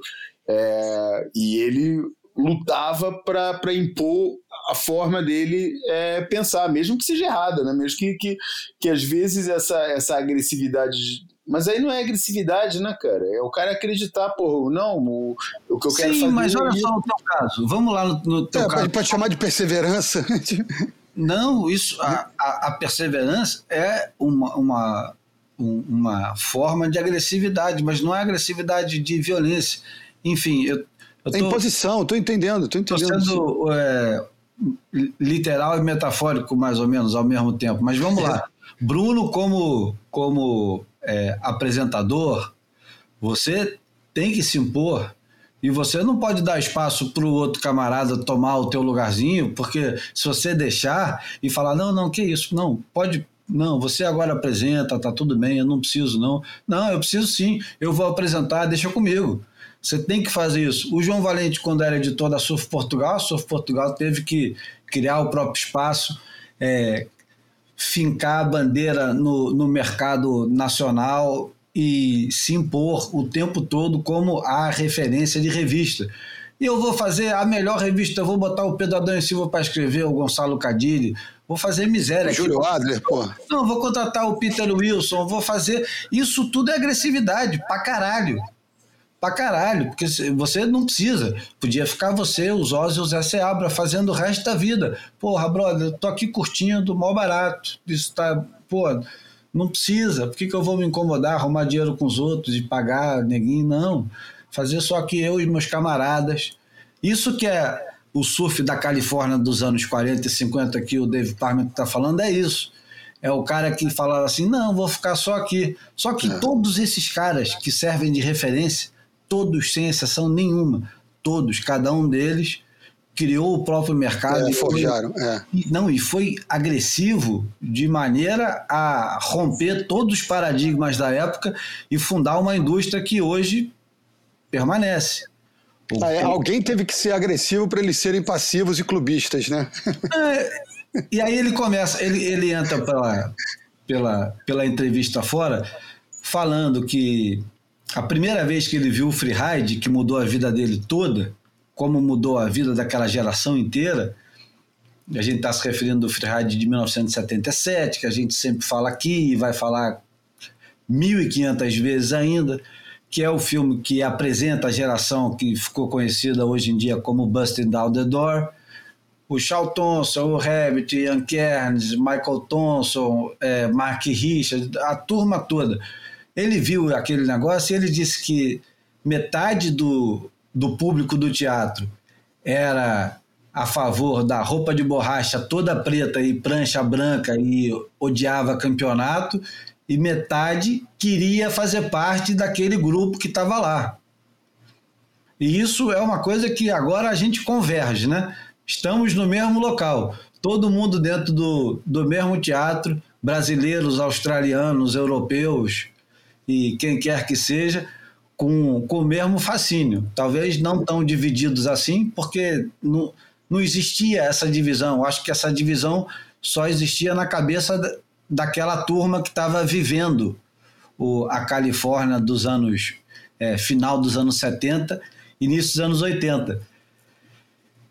C: É, e ele lutava para impor a forma dele é, pensar, mesmo que seja errada, né? mesmo que, que, que às vezes essa, essa agressividade. Mas aí não é agressividade, né, cara? É o cara acreditar, pô, não, o, o que eu quero
A: Sim,
C: fazer.
A: mas olha
C: é
A: só o teu caso. Vamos lá no, no teu
B: É,
A: caso.
B: pode, chamar de perseverança. [LAUGHS]
A: Não, isso, a, a, a perseverança é uma, uma, um- uma forma de agressividade, mas não é agressividade de violência. Enfim, eu, eu
B: É
A: tô,
B: imposição, tô entendendo, tô entendendo.
A: sendo é, literal e metafórico, mais ou menos, ao mesmo tempo. Mas vamos lá. Bruno, como, como é, apresentador, você tem que se impor e você não pode dar espaço para o outro camarada tomar o teu lugarzinho, porque se você deixar e falar, não, não, que isso, não, pode, não, você agora apresenta, tá tudo bem, eu não preciso não. Não, eu preciso sim, eu vou apresentar, deixa comigo. Você tem que fazer isso. O João Valente, quando era editor da Surf Portugal, a Surf Portugal teve que criar o próprio espaço, é, fincar a bandeira no, no mercado nacional e se impor o tempo todo como a referência de revista. E eu vou fazer a melhor revista, vou botar o Pedro Adão e Silva para escrever, o Gonçalo Cadilli, vou fazer miséria. aqui.
B: Júlio Adler, pô.
A: Não, vou contratar o Peter Wilson, vou fazer. Isso tudo é agressividade, pra caralho. Pra caralho, porque você não precisa. Podia ficar você, os Ozzy e o Zé Seabra fazendo o resto da vida. Porra, brother, eu tô aqui curtindo, mal barato. Isso tá. Pô, não precisa. Por que, que eu vou me incomodar, arrumar dinheiro com os outros e pagar neguinho? Não. Fazer só aqui eu e meus camaradas. Isso que é o surf da Califórnia dos anos 40 e 50 que o Dave Parman está falando, é isso. É o cara que fala assim, não, vou ficar só aqui. Só que todos esses caras que servem de referência, todos sem exceção nenhuma, todos, cada um deles criou o próprio mercado
B: É,
A: e foi-
B: forjaram, é.
A: e- não, e foi agressivo de maneira a romper todos os paradigmas da época e fundar uma indústria que hoje permanece.
B: Ah, é, alguém teve que ser agressivo para eles serem passivos e clubistas, né? [LAUGHS]
A: E aí ele começa, ele, ele entra pela, pela, pela entrevista fora, falando que a primeira vez que ele viu o freeride, que mudou a vida dele toda, como mudou a vida daquela geração inteira, a gente está se referindo do freeride de 1977, que a gente sempre fala aqui e vai falar 1.500 vezes ainda, que é o filme que apresenta a geração que ficou conhecida hoje em dia como Busting Down the Door, o Charles Thompson, o Rabbit, Ian Kearns, Michael Thompson, é, Mark Richards, a turma toda. Ele viu aquele negócio e ele disse que metade do, do público do teatro era a favor da roupa de borracha toda preta e prancha branca e odiava campeonato, e metade queria fazer parte daquele grupo que estava lá. E isso é uma coisa que agora a gente converge, né? Estamos no mesmo local, todo mundo dentro do, do mesmo teatro, brasileiros, australianos, europeus e quem quer que seja, com, com o mesmo fascínio. Talvez não tão divididos assim, porque não, não existia essa divisão. Acho que essa divisão só existia na cabeça daquela turma que estava vivendo o, a Califórnia dos anos é, final dos anos 70, início dos anos 80.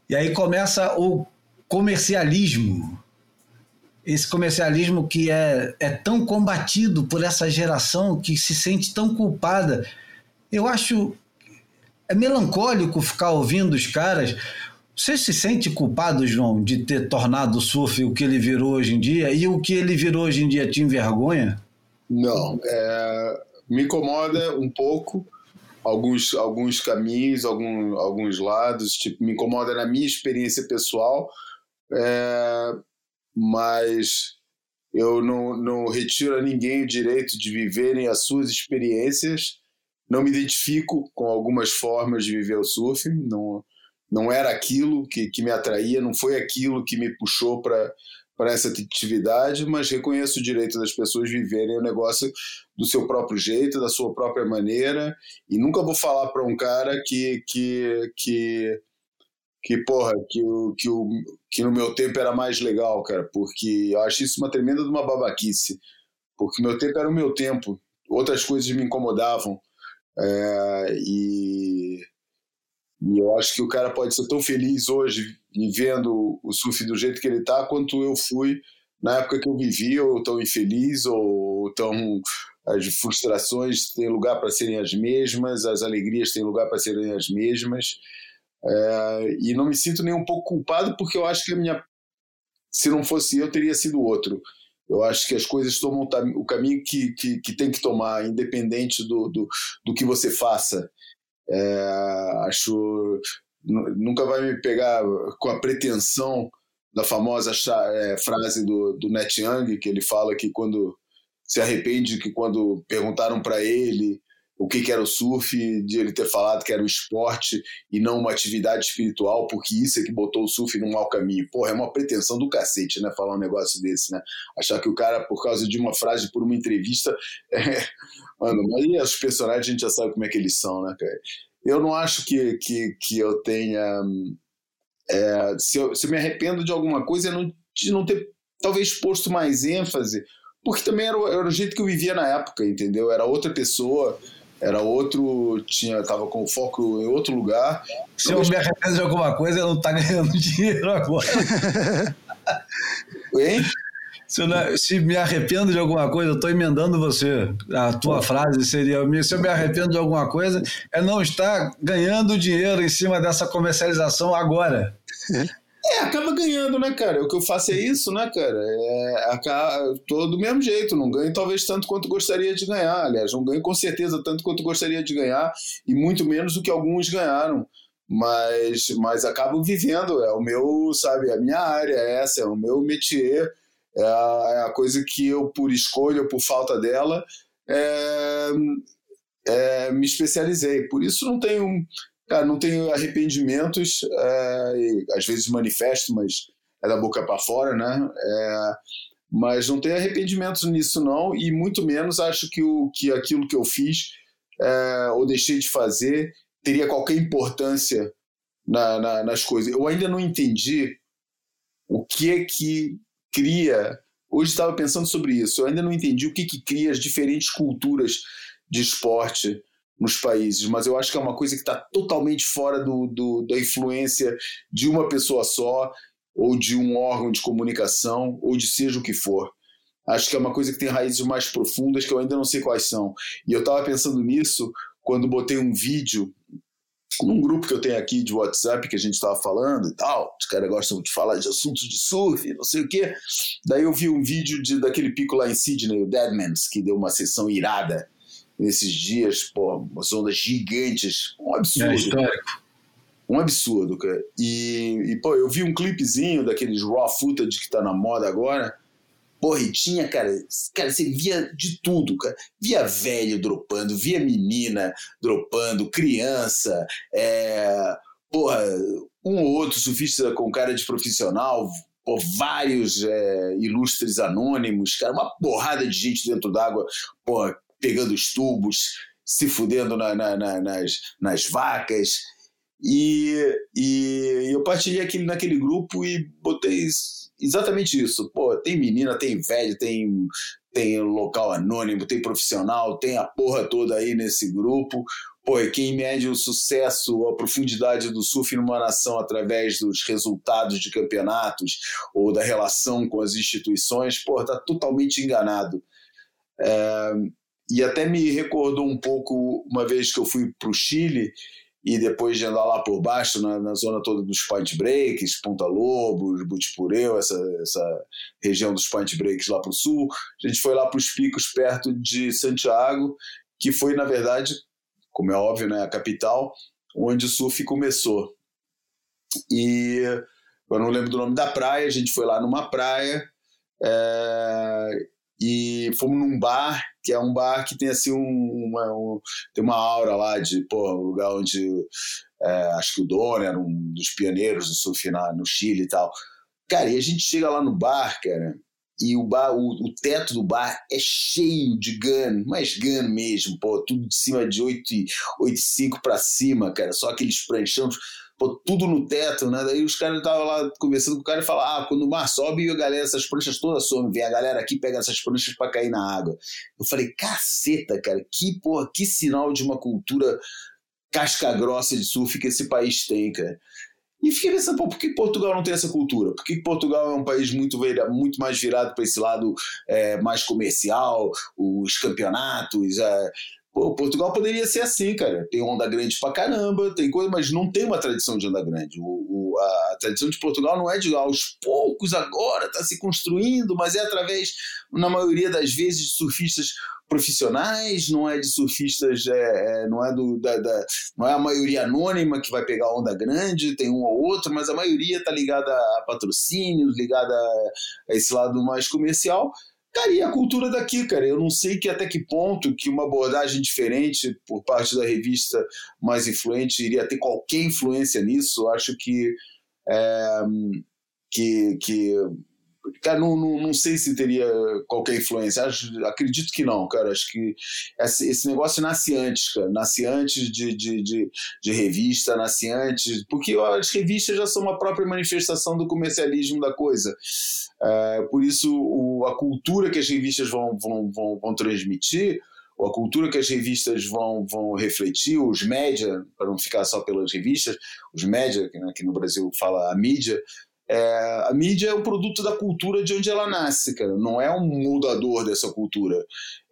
A: E aí começa o comercialismo. Esse comercialismo que é, é tão combatido por essa geração que se sente tão culpada. Eu acho. É melancólico ficar ouvindo os caras. Você se sente culpado, João, de ter tornado o surf o que ele virou hoje em dia? E o que ele virou hoje em dia te envergonha?
C: Não. É, me incomoda um pouco alguns, alguns caminhos, algum, alguns lados. Tipo, me incomoda na minha experiência pessoal é, mas eu não, não retiro a ninguém o direito de viverem as suas experiências. Não me identifico com algumas formas de viver o surf, não, não era aquilo que, que me atraía, não foi aquilo que me puxou para para essa atividade, mas reconheço o direito das pessoas viverem o negócio do seu próprio jeito, da sua própria maneira, e nunca vou falar para um cara que, que, que que, porra, que, o, que, o, que no meu tempo era mais legal, cara, porque eu acho isso uma tremenda de uma babaquice, porque meu tempo era o meu tempo, outras coisas me incomodavam, é, e, e eu acho que o cara pode ser tão feliz hoje vendo o surf do jeito que ele tá, quanto eu fui na época que eu vivi, ou tão infeliz, ou tão as frustrações têm lugar para serem as mesmas, as alegrias têm lugar para serem as mesmas. É, e não me sinto nem um pouco culpado porque eu acho que a minha se não fosse eu teria sido outro. Eu acho que as coisas tomam o caminho que, que, que tem que tomar independente do, do, do que você faça. É, acho nunca vai me pegar com a pretensão da famosa é, frase do, do Net Young que ele fala que quando se arrepende que quando perguntaram para ele o que, que era o surf, de ele ter falado que era um esporte e não uma atividade espiritual, porque isso é que botou o surf num mau caminho. Porra, é uma pretensão do cacete, né? Falar um negócio desse, né? Achar que o cara, por causa de uma frase, por uma entrevista. [LAUGHS] É... Mano, mas os personagens a gente já sabe como é que eles são, né, cara? Eu não acho que, que, que eu tenha. É, se, eu, se eu me arrependo de alguma coisa, é não, de não ter talvez posto mais ênfase, porque também era, era o jeito que eu vivia na época, entendeu? Era outra pessoa era outro, tinha, tava com foco em outro lugar.
A: Se eu me arrependo de alguma coisa, eu não tá ganhando [LAUGHS] dinheiro agora. [LAUGHS]
C: hein?
A: Se, não, se, me arrependo de alguma coisa, eu estou emendando você. A tua frase seria: se eu me arrependo de alguma coisa, é não estar ganhando dinheiro em cima dessa comercialização agora. [LAUGHS]
C: É, acaba ganhando, né, cara? O que eu faço é isso, né, cara? É, acaba, tô do mesmo jeito, não ganho talvez tanto quanto gostaria de ganhar. Aliás, não ganho com certeza tanto quanto gostaria de ganhar, e muito menos do que alguns ganharam. Mas, mas acabo vivendo, é o meu, sabe, a minha área é essa, é o meu métier, é a, é a coisa que eu, por escolha ou por falta dela, é, é, me especializei. Por isso não tenho Cara, não tenho arrependimentos, é, às vezes manifesto, mas é da boca para fora, né? É, mas não tenho arrependimentos nisso não, e muito menos acho que, o, que aquilo que eu fiz é, ou deixei de fazer teria qualquer importância na, na, nas coisas. Eu ainda não entendi o que é que cria. Hoje estava pensando sobre isso. Eu ainda não entendi o que, que cria as diferentes culturas de esporte nos países, mas eu acho que é uma coisa que está totalmente fora do, do, da influência de uma pessoa só, ou de um órgão de comunicação, ou de seja o que for. Acho que é uma coisa que tem raízes mais profundas que eu ainda não sei quais são. E eu estava pensando nisso quando botei um vídeo num grupo que eu tenho aqui de WhatsApp que a gente estava falando e tal. Os caras gostam de falar de assuntos de surf, não sei o quê. Daí eu vi um vídeo de, daquele pico lá em Sydney, o Deadmans, que deu uma sessão irada nesses dias, pô, umas ondas gigantes. Um absurdo. É histórico. Um absurdo, cara. E, e, pô, eu vi um clipezinho daqueles raw footage que tá na moda agora. Porra, e tinha, cara, cara, você via de tudo, cara. Via velho dropando, via menina dropando, criança, é, porra, um ou outro surfista com cara de profissional, pô, vários é, ilustres anônimos, cara, uma porrada de gente dentro d'água, porra, pegando os tubos, se fudendo na, na, na, nas, nas vacas. E, e eu partilhei aquele, naquele grupo e botei exatamente isso. Pô, tem menina, tem velho, tem, tem local anônimo, tem profissional, tem a porra toda aí nesse grupo. Pô, e quem mede o sucesso, a profundidade do surf numa nação através dos resultados de campeonatos ou da relação com as instituições, pô, tá totalmente enganado. É, e até me recordou um pouco uma vez que eu fui para o Chile e depois de andar lá por baixo, na, na zona toda dos point breaks, Ponta Lobos, Butipureu, essa, essa região dos point breaks lá para o sul, a gente foi lá para os picos perto de Santiago, que foi, na verdade, como é óbvio, né, a capital, onde o surf começou. E eu não lembro do nome da praia, a gente foi lá numa praia é, e fomos num bar, que é um bar que tem assim um, uma, um, tem uma aura lá de pô, um lugar onde é, acho que o dono era um dos pioneiros do surf na, no Chile e tal. Cara, e a gente chega lá no bar, cara, e o bar, o, o teto do bar é cheio de gun, mas gun mesmo, pô, tudo de cima de 8,5 para cima, cara, só aqueles pranchões tudo no teto, né? Daí os caras estavam lá conversando com o cara e falaram: ah, quando o mar sobe, a galera, essas pranchas todas somem, vem a galera aqui pega essas pranchas para cair na água. Eu falei, caceta, cara, que porra, que sinal de uma cultura casca grossa de surf que esse país tem, cara. E fiquei pensando, pô, por que Portugal não tem essa cultura? Por que Portugal é um país muito, muito mais virado para esse lado é, mais comercial, os campeonatos, é, Pô, Portugal poderia ser assim, cara. Tem onda grande pra caramba, tem coisa, mas não tem uma tradição de onda grande. O, o, a tradição de Portugal não é de aos poucos agora está se construindo, mas é através, na maioria das vezes, de surfistas profissionais, não é de surfistas, é, é, não, é do, da, da, não é a maioria anônima que vai pegar onda grande, tem um ou outro, mas a maioria está ligada a patrocínios, ligada a esse lado mais comercial. Cara, e a cultura daqui, cara? Eu não sei que até que ponto que uma abordagem diferente por parte da revista mais influente iria ter qualquer influência nisso. Acho que. É, que, que Cara, não, não, não, sei se teria qualquer influência. Acho, acredito que não, cara. Acho que esse, esse negócio nasce antes, cara. Nasce antes de, de, de, de, revista, nasce antes. Porque as revistas já são uma própria manifestação do comercialismo da coisa. É, por isso, o, a cultura que as revistas vão, vão, vão, vão transmitir a cultura que as revistas vão, vão refletir, os média, para não ficar só pelas revistas, os média, que aqui no Brasil fala a mídia, é, a mídia é o produto da cultura de onde ela nasce, cara. Não é um mudador dessa cultura.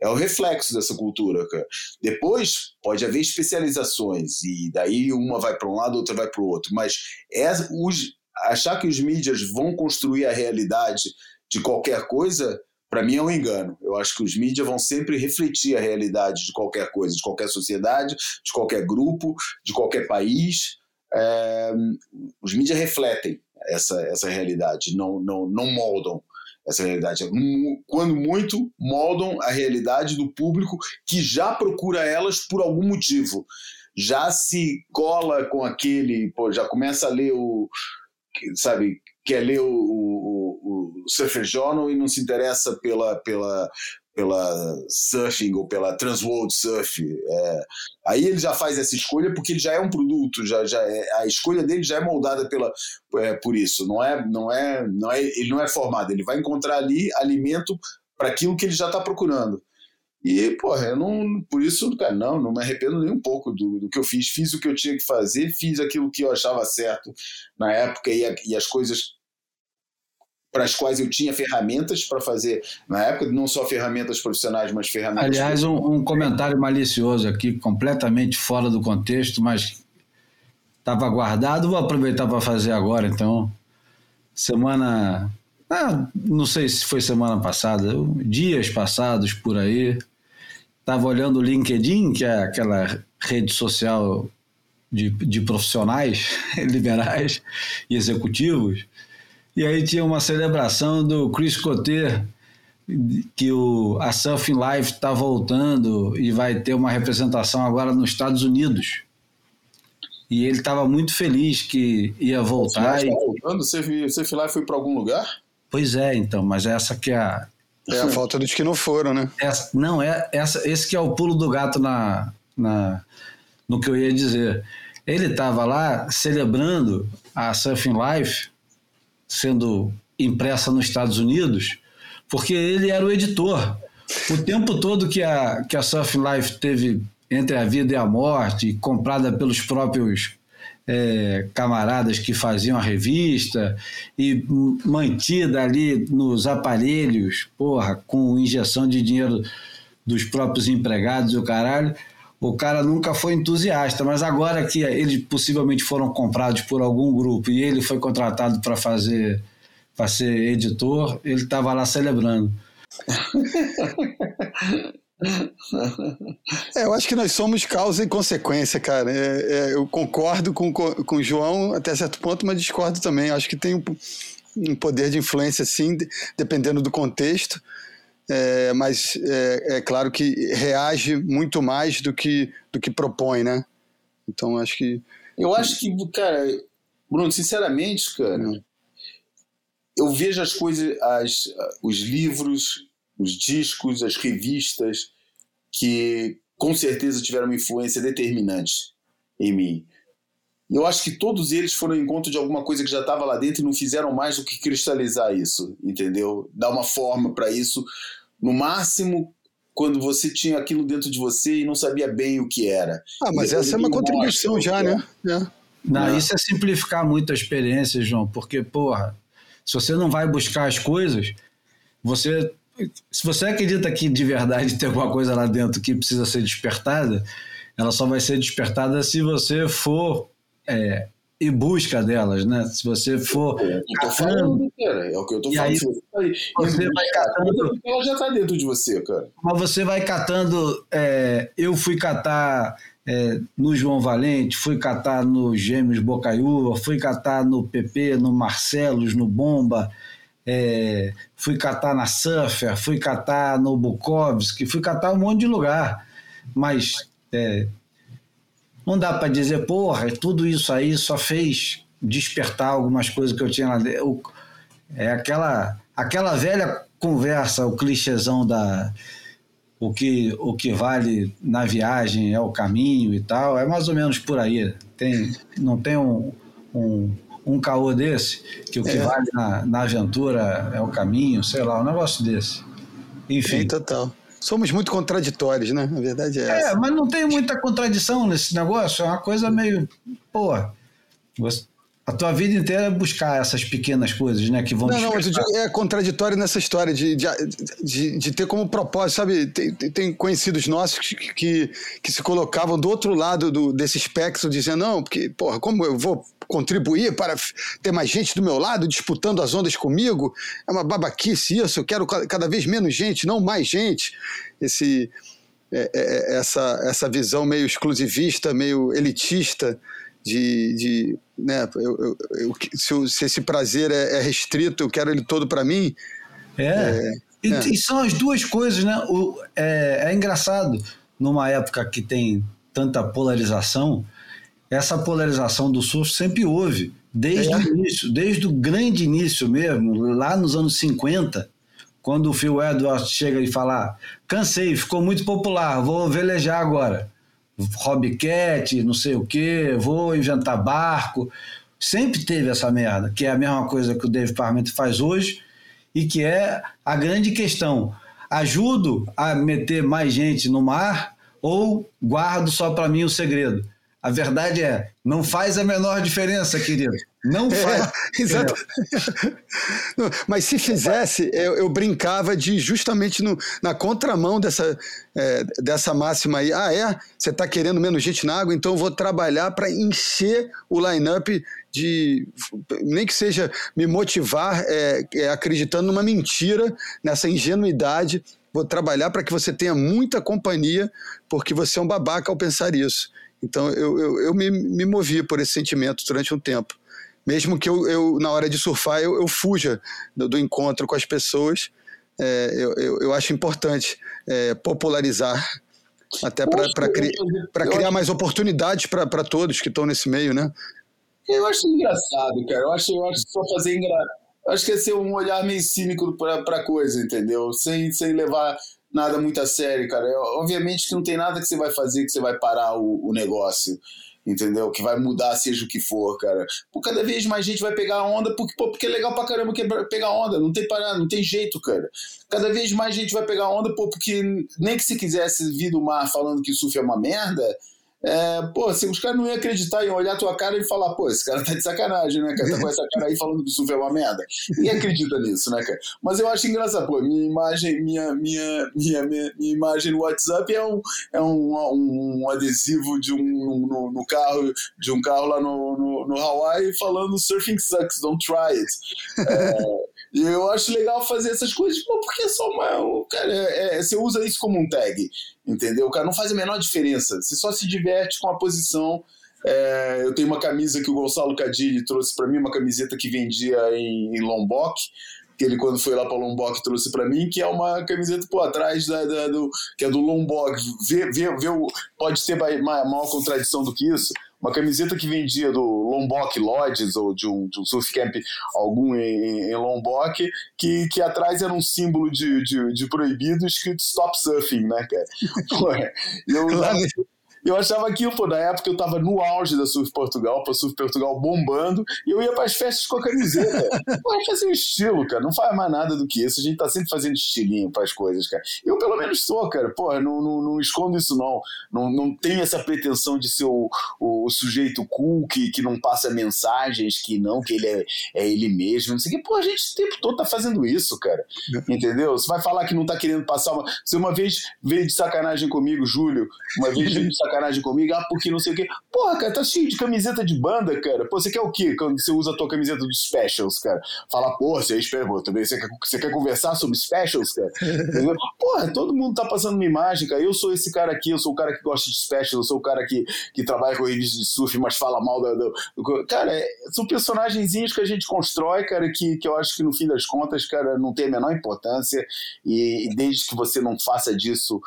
C: É o reflexo dessa cultura, cara. Depois pode haver especializações e daí uma vai para um lado, outra vai para o outro. Mas é os, achar que os mídias vão construir a realidade de qualquer coisa, para mim é um engano. Eu acho que os mídias vão sempre refletir a realidade de qualquer coisa, de qualquer sociedade, de qualquer grupo, de qualquer país. É, os mídias refletem essa, essa realidade, não, não, não moldam essa realidade. Quando muito, moldam a realidade do público que já procura elas por algum motivo. Já se cola com aquele, pô, já começa a ler o. Sabe, quer ler o, o, o Surfer Journal e não se interessa pela, pela, pela surfing ou pela Transworld Surf. É, aí ele já faz essa escolha porque ele já é um produto, já, já é, a escolha dele já é moldada pela, é, por isso. Não é, não é, não é, ele não é formado, ele vai encontrar ali alimento para aquilo que ele já está procurando. E, porra, eu não. Por isso, cara, não, não me arrependo nem um pouco do, do que eu fiz. Fiz o que eu tinha que fazer, fiz aquilo que eu achava certo na época e, a, e as coisas para as quais eu tinha ferramentas para fazer na época, não só ferramentas profissionais, mas ferramentas.
A: Aliás, um, um comentário malicioso aqui, completamente fora do contexto, mas estava guardado, vou aproveitar para fazer agora. Então, semana. Ah, não sei se foi semana passada, dias passados por aí, estava olhando o LinkedIn, que é aquela rede social de, de profissionais [LAUGHS] liberais e executivos, e aí tinha uma celebração do Chris Cotter que o, a Surfing Life está voltando e vai ter uma representação agora nos Estados Unidos. E ele estava muito feliz que ia voltar.
C: Você
A: E,
C: tá voltando? Você, você foi lá e foi para algum lugar?
A: pois é, então, mas essa que é a.
B: É a falta dos que não foram, né?
A: Essa, não, é essa, esse que é o pulo do gato na, na, no que eu ia dizer. Ele estava lá celebrando a Surfing Life sendo impressa nos Estados Unidos, porque ele era o editor. O tempo todo que a, que a Surfing Life teve entre a vida e a morte, comprada pelos próprios é, camaradas que faziam a revista e mantida ali nos aparelhos, porra, com injeção de dinheiro dos próprios empregados e o caralho. O cara nunca foi entusiasta, mas agora que eles possivelmente foram comprados por algum grupo e ele foi contratado para fazer, para ser editor, ele estava lá celebrando. [LAUGHS]
B: É, eu acho que nós somos causa e consequência, cara. É, é, eu concordo com, com o João até certo ponto, mas discordo também. Acho que tem um, um poder de influência, sim, de- dependendo do contexto. É, mas é, é claro que reage muito mais do que, do que propõe, né? Então acho que.
C: Eu acho que, cara, Bruno, sinceramente, cara, eu vejo as coisas, as, os livros, os discos, as revistas, que com certeza tiveram uma influência determinante em mim. Eu acho que todos eles foram em encontro de alguma coisa que já estava lá dentro e não fizeram mais do que cristalizar isso, entendeu? Dar uma forma para isso. No máximo, quando você tinha aquilo dentro de você e não sabia bem o que era.
B: Ah, mas essa é uma contribuição
C: mostra
B: já,
C: é.
B: né? É.
A: Não,
C: Não.
A: isso é simplificar muito a experiência, João, porque, porra, se você não vai buscar as coisas, você. Se você acredita que de verdade tem alguma coisa lá dentro que precisa ser despertada, ela só vai ser despertada se você for é, em busca delas, né? Se você for.
C: É
A: catando,
C: falando, cara. É o que eu tô
A: E
C: falando.
A: aí,
C: você
A: você vai
C: a
A: catando-
C: Ela já tá dentro de você, cara.
A: Mas você vai catando. é, eu fui catar é, no João Valente, fui catar no Gêmeos Bocaiúva, fui catar no PP, no Marcelos, no Bomba, é, fui catar na Surfer, fui catar no Bukowski, fui catar um monte de lugar. Mas é, não dá para dizer, porra, tudo isso aí só fez despertar algumas coisas que eu tinha lá dentro. É aquela, aquela velha conversa, o clichêzão da o que, o que vale na viagem é o caminho e tal, é mais ou menos por aí. Tem, não tem um, um, um caô desse, que o que
B: É.
A: vale na, na aventura é o caminho, sei lá, um negócio desse. Enfim.
B: Sim, total. Somos muito contraditórios, né? A verdade é
A: É,
B: essa.
A: mas não tem muita contradição nesse negócio, é uma coisa meio. Pô, a tua vida inteira é buscar essas pequenas coisas, né? Que vão
B: Não, não, mas é contraditório nessa história de, de, de, de ter como propósito, sabe? Tem, tem- tem conhecidos nossos que, que, que se colocavam do outro lado do, desse espectro, dizendo, não, porque, porra, como eu vou contribuir para ter mais gente do meu lado disputando as ondas comigo? É uma babaquice isso, eu quero ca- cada vez menos gente, não mais gente. Esse, é- é- essa, essa visão meio exclusivista, meio elitista de, de né, eu, eu- eu- se, esse prazer é, é restrito, eu quero ele todo para mim.
A: É. e,
B: é.
A: e são as duas coisas, né? O, é, é engraçado, numa época que tem tanta polarização, essa polarização do surf sempre houve, desde
B: É.
A: o início, desde o grande início mesmo, lá nos anos 50, quando o Phil Edwards chega e fala: "Ah, cansei, ficou muito popular, vou velejar agora. Hobbycat, não sei o quê, vou inventar barco. Sempre teve essa merda, que é a mesma coisa que o Dave Parmenter faz hoje e que é a grande questão. Ajudo a meter mais gente no mar ou guardo só para mim o segredo? A verdade é, não faz a menor diferença, querido. Não faz.
B: É, [LAUGHS] exato. Não, Mas se fizesse, eu, eu brincava de justamente no- na contramão dessa, é, dessa máxima aí. Ah, é? Você está querendo menos gente na água, então eu vou trabalhar para encher o line-up de. Nem que seja me motivar é, é, acreditando numa mentira, nessa ingenuidade. Vou trabalhar para que você tenha muita companhia, porque você é um babaca ao pensar isso. Então eu, eu, eu me, me movi por esse sentimento durante um tempo mesmo que eu, eu, na hora de surfar eu, eu fuja do, do encontro com as pessoas é, eu, eu, eu acho importante é, popularizar até para cri, criar
C: acho-
B: mais oportunidades para todos que estão nesse meio, né?
C: Eu acho engraçado, cara. Eu acho, eu acho que só fazer engraçado. Acho que é ser um olhar meio cínico pra, pra coisa, entendeu? Sem, sem levar nada muito a sério, cara. É, obviamente que não tem nada que você vai fazer que você vai parar o, o negócio, entendeu? Que vai mudar, seja o que for, cara. Por cada vez mais gente vai pegar onda, porque, pô, porque é legal pra caramba que é pegar onda. Não tem parada, não tem jeito, cara. Cada vez mais gente vai pegar onda, pô, porque nem que se quisesse vir do mar falando que surf é uma merda. É, pô, se os caras não iam acreditar, iam olhar tua cara e falar, pô, esse cara tá de sacanagem, né, cara? Tá com essa cara aí falando que o surf é uma merda. Ninguém acredita nisso, né, cara? Mas eu acho engraçado, pô, minha imagem, minha, minha, minha, minha imagem no WhatsApp é um, é um, um, um adesivo de um, no, no carro, de um carro lá no, no, no Hawaii falando surfing sucks, don't try it. É, e eu acho legal fazer essas coisas, pô, porque é só uma. Cara, é- é- você usa isso como um tag, entendeu? Cara, não faz a menor diferença. Você só se diverte com a posição. É, eu tenho uma camisa que o Gonçalo Cadilli trouxe para mim, uma camiseta que vendia em, em Lombok, que ele quando foi lá para Lombok trouxe para mim, que é uma camiseta por atrás da, da- do que é do Lombok. Vê, vê, vê o, pode ter mai- mai- maior contradição do que isso. Uma camiseta que vendia do Lombok Lodges ou de um, de um surf camp algum em, em Lombok, que, que atrás era um símbolo de, de, de proibido escrito Stop Surfing, né, cara? [LAUGHS] Pô, eu,
B: Lá
C: eu achava aquilo, pô, na época eu tava no auge da Surf Portugal, pra Surf Portugal bombando, e eu ia pras festas com a camiseta. [LAUGHS] Pô, é fazer um estilo, cara, não faz mais nada do que isso, a gente tá sempre fazendo estilinho pras coisas, cara. Eu pelo menos sou, cara, pô, não, não, não escondo isso não, não, não tenho essa pretensão de ser o, o, o sujeito cool que, que não passa mensagens, que não, que ele é, é ele mesmo, não sei o que, pô, a gente o tempo todo tá fazendo isso, cara, entendeu? Você vai falar que não tá querendo passar uma... Você uma vez veio de sacanagem comigo, Júlio, uma vez veio de sacanagem comigo, ah, porque não sei o quê. Porra, cara, tá cheio de camiseta de banda, cara. Pô, você quer o quê quando você usa a tua camiseta dos Specials, cara? Fala, porra, você é também você quer, você quer conversar sobre Specials, cara? Porra, todo mundo tá passando uma imagem, cara. Eu sou esse cara aqui, eu sou o cara que gosta de Specials, eu sou o cara que, que trabalha com revista de surf, mas fala mal da. do- Cara, é- são personagenzinhos que a gente constrói, cara, que, que eu acho que no fim das contas, cara, não tem a menor importância. E, e desde que você não faça disso.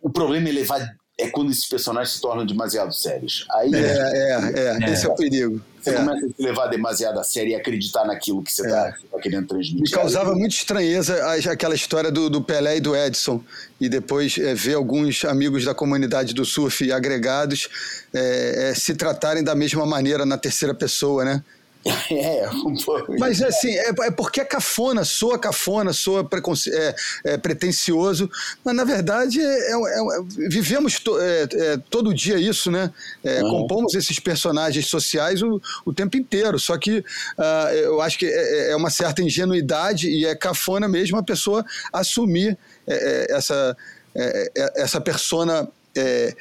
C: O problema é levar. É quando esses personagens se tornam demasiado sérios. Aí
B: É, é, é,
A: É.
B: esse é o perigo.
C: você
B: É.
C: começa a se levar demasiado a sério e acreditar naquilo que você está querendo
B: Me
C: transmitir.
B: causava muita estranheza a- aquela história do, do Pelé e do Edson, e depois é, ver alguns amigos da comunidade do surf agregados é, é, se tratarem da mesma maneira na terceira pessoa, né? [LAUGHS]
C: É, pô,
B: Mas assim, é, é porque é cafona, soa cafona, soa preconce- é, é pretencioso, mas na verdade é, é- é- vivemos to- é, é, todo dia isso, né? É,
C: Uhum.
B: Compomos esses personagens sociais o, o tempo inteiro, só que ah, eu acho que é, é uma certa ingenuidade e é cafona mesmo a pessoa assumir é, é, essa, é, é, essa persona. é,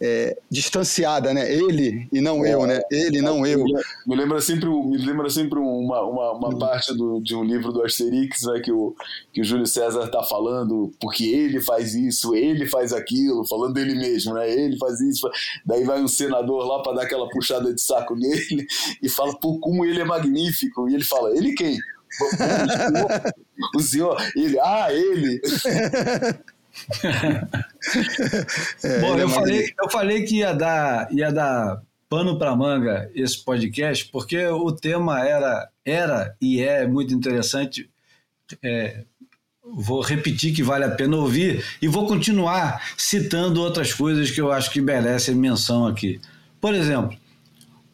B: é, distanciada, né? Ele e não eu, né? Ele e não eu.
C: Me lembra sempre, me lembra sempre uma, uma, uma parte do, de um livro do Asterix, né, que, o, que o Júlio César tá falando, porque ele faz isso, ele faz aquilo, falando dele mesmo, né? Ele faz isso. Daí vai um senador lá para dar aquela puxada de saco [LAUGHS] nele e fala, pô, como ele é magnífico. E ele fala, ele quem? [LAUGHS] O senhor, ele, ah, ele. [LAUGHS]
B: É,
A: Bom,
B: é
A: eu falei, eu falei que ia dar, ia dar pano para manga esse podcast, porque o tema era, era e é muito interessante. É, vou repetir que vale a pena ouvir e vou continuar citando outras coisas que eu acho que merecem menção aqui. Por exemplo,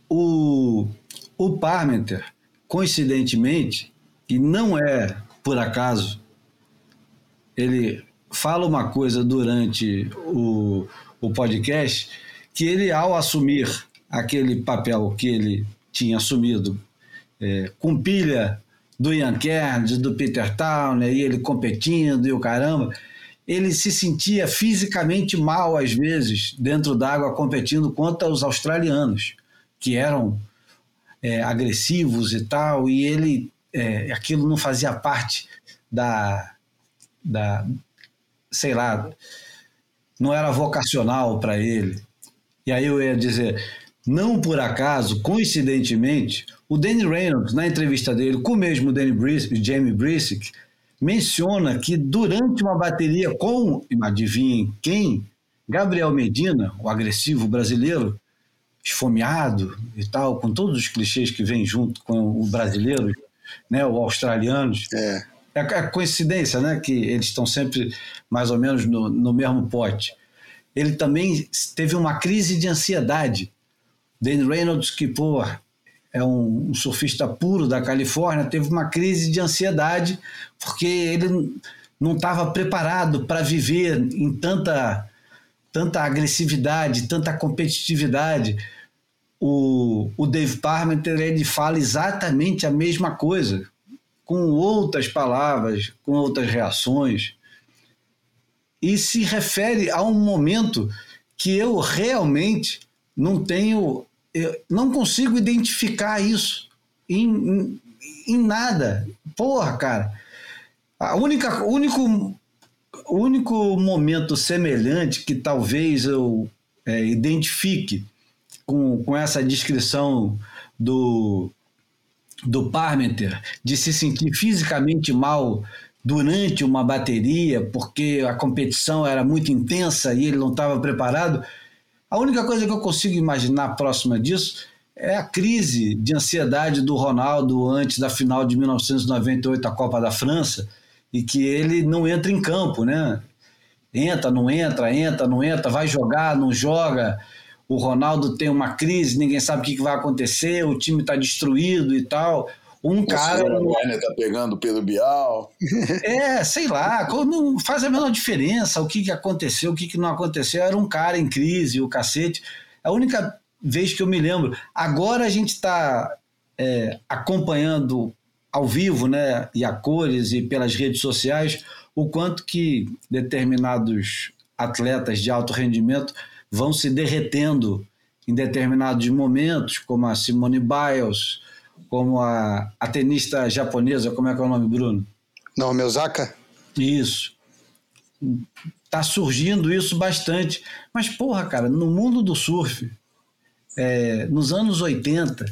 A: o, o Parmenter, coincidentemente, e não é por acaso, ele fala uma coisa durante o, o podcast que ele, ao assumir aquele papel que ele tinha assumido é, com pilha do Ian Kerns, do Peter Towner, e ele competindo e o caramba, ele se sentia fisicamente mal às vezes dentro d'água competindo contra os australianos, que eram é, agressivos e tal, e ele é, aquilo não fazia parte da, da sei lá, não era vocacional para ele. E aí eu ia dizer, não por acaso, coincidentemente, o Danny Reynolds, na entrevista dele com o mesmo Danny Briss, Jamie Brisick, menciona que durante uma bateria com, adivinhem quem? Gabriel Medina, o agressivo brasileiro, esfomeado e tal, com todos os clichês que vêm junto com o brasileiro, né, o australianos.
B: É.
A: É coincidência, né, que eles estão sempre mais ou menos no, no mesmo pote. Ele também teve uma crise de ansiedade. Danny Reynolds, que pô, é um, um surfista puro da Califórnia, teve uma crise de ansiedade porque ele não estava preparado para viver em tanta, tanta agressividade, tanta competitividade. O, o Dave Parmenter ele fala exatamente a mesma coisa, com outras palavras, com outras reações, e se refere a um momento que eu realmente não tenho, não consigo identificar isso em, em, nada. Porra, cara. A única, único, único momento semelhante que talvez eu é, identifique com, com essa descrição do, do Parmenter de se sentir fisicamente mal durante uma bateria porque a competição era muito intensa e ele não estava preparado. A única coisa que eu consigo imaginar próxima disso é a crise de ansiedade do Ronaldo antes da final de 1998, a Copa da França, e que ele não entra em campo, né? Entra, não entra, entra, não entra, vai jogar, não joga. O Ronaldo tem uma crise, ninguém sabe o que vai acontecer, o time está destruído e tal. Um cara.
C: O Werner tá pegando o Pedro Bial. [LAUGHS]
A: É, sei lá, não faz a menor diferença o que, que aconteceu, o que, que não aconteceu. Era um cara em crise, o cacete. A única vez que eu me lembro. Agora a gente está é, acompanhando ao vivo, né, e a cores e pelas redes sociais, o quanto que determinados atletas de alto rendimento vão se derretendo em determinados momentos, como a Simone Biles, como a, a tenista japonesa, como é que é o nome, Bruno?
B: Naomi Osaka?
A: Isso. Tá surgindo isso bastante. Mas, porra, cara, no mundo do surf, é, nos anos 80,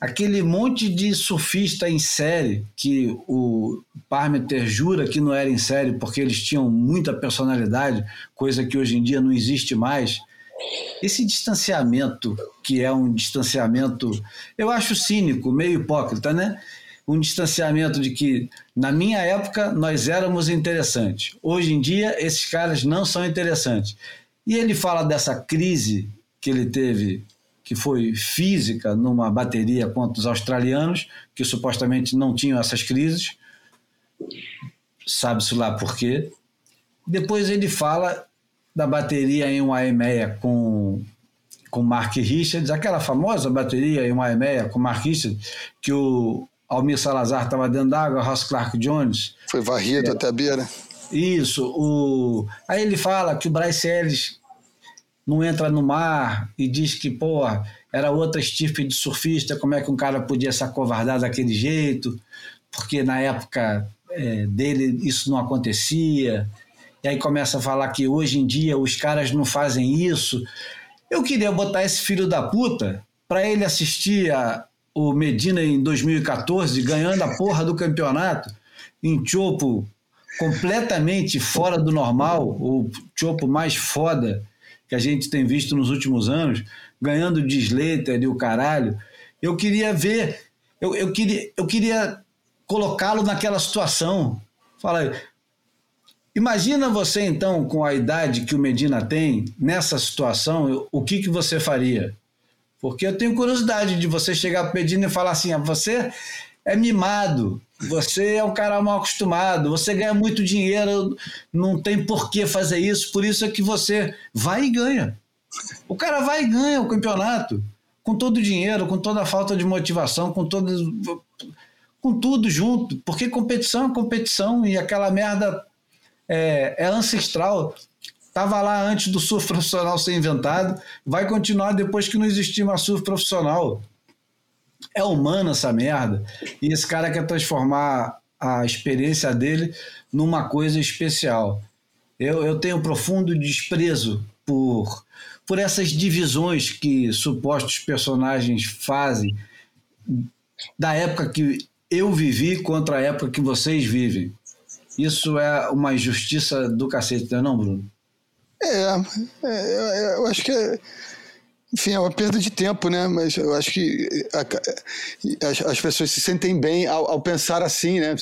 A: aquele monte de surfista em série que o Parmeter jura que não era em série porque eles tinham muita personalidade, coisa que hoje em dia não existe mais. Esse distanciamento, que é um distanciamento, eu acho cínico, meio hipócrita, né? Um distanciamento de que, na minha época, nós éramos interessantes. Hoje em dia, esses caras não são interessantes. E ele fala dessa crise que ele teve que foi física numa bateria contra os australianos, que supostamente não tinham essas crises, sabe-se lá por quê. Depois ele fala da bateria em uma EMEA com, com Mark Richards, aquela famosa bateria em uma EMEA com Mark Richards, que o Almir Salazar estava dentro d'água, Ross Clark Jones.
B: Foi varrido é, até a beira.
A: Isso. O, aí ele fala que o Bryce Ellis não entra no mar e diz que, pô, era outra estirpe de surfista, como é que um cara podia se acovardar daquele jeito, porque na época é, dele isso não acontecia. E aí começa a falar que hoje em dia os caras não fazem isso. Eu queria botar esse filho da puta para ele assistir a, o Medina em 2014 ganhando a porra do campeonato em chopo completamente fora do normal, o chopo mais foda que a gente tem visto nos últimos anos, ganhando de Slater e o caralho. Eu queria ver, eu, eu queria, eu queria colocá-lo naquela situação. Fala, imagina você então com a idade que o Medina tem nessa situação, o que que você faria? Porque eu tenho curiosidade de você chegar para o Medina e falar assim: ah, você é mimado, você é um cara mal acostumado, você ganha muito dinheiro, não tem por que fazer isso, por isso é que você vai e ganha. O cara vai e ganha o campeonato, com todo o dinheiro, com toda a falta de motivação, com todo, com tudo junto, porque competição é competição e aquela merda é, é ancestral. Estava lá antes do surf profissional ser inventado, vai continuar depois que não existir mais surf profissional. É humano essa merda. E esse cara quer transformar a experiência dele numa coisa especial. Eu, eu tenho profundo desprezo por, por essas divisões que supostos personagens fazem da época que eu vivi contra a época que vocês vivem. isso é uma injustiça do cacete, não é não, Bruno?
B: É, é, é, eu acho que é, enfim, é uma perda de tempo, né? Mas eu acho que a- as, as pessoas se sentem bem ao, ao pensar assim, né?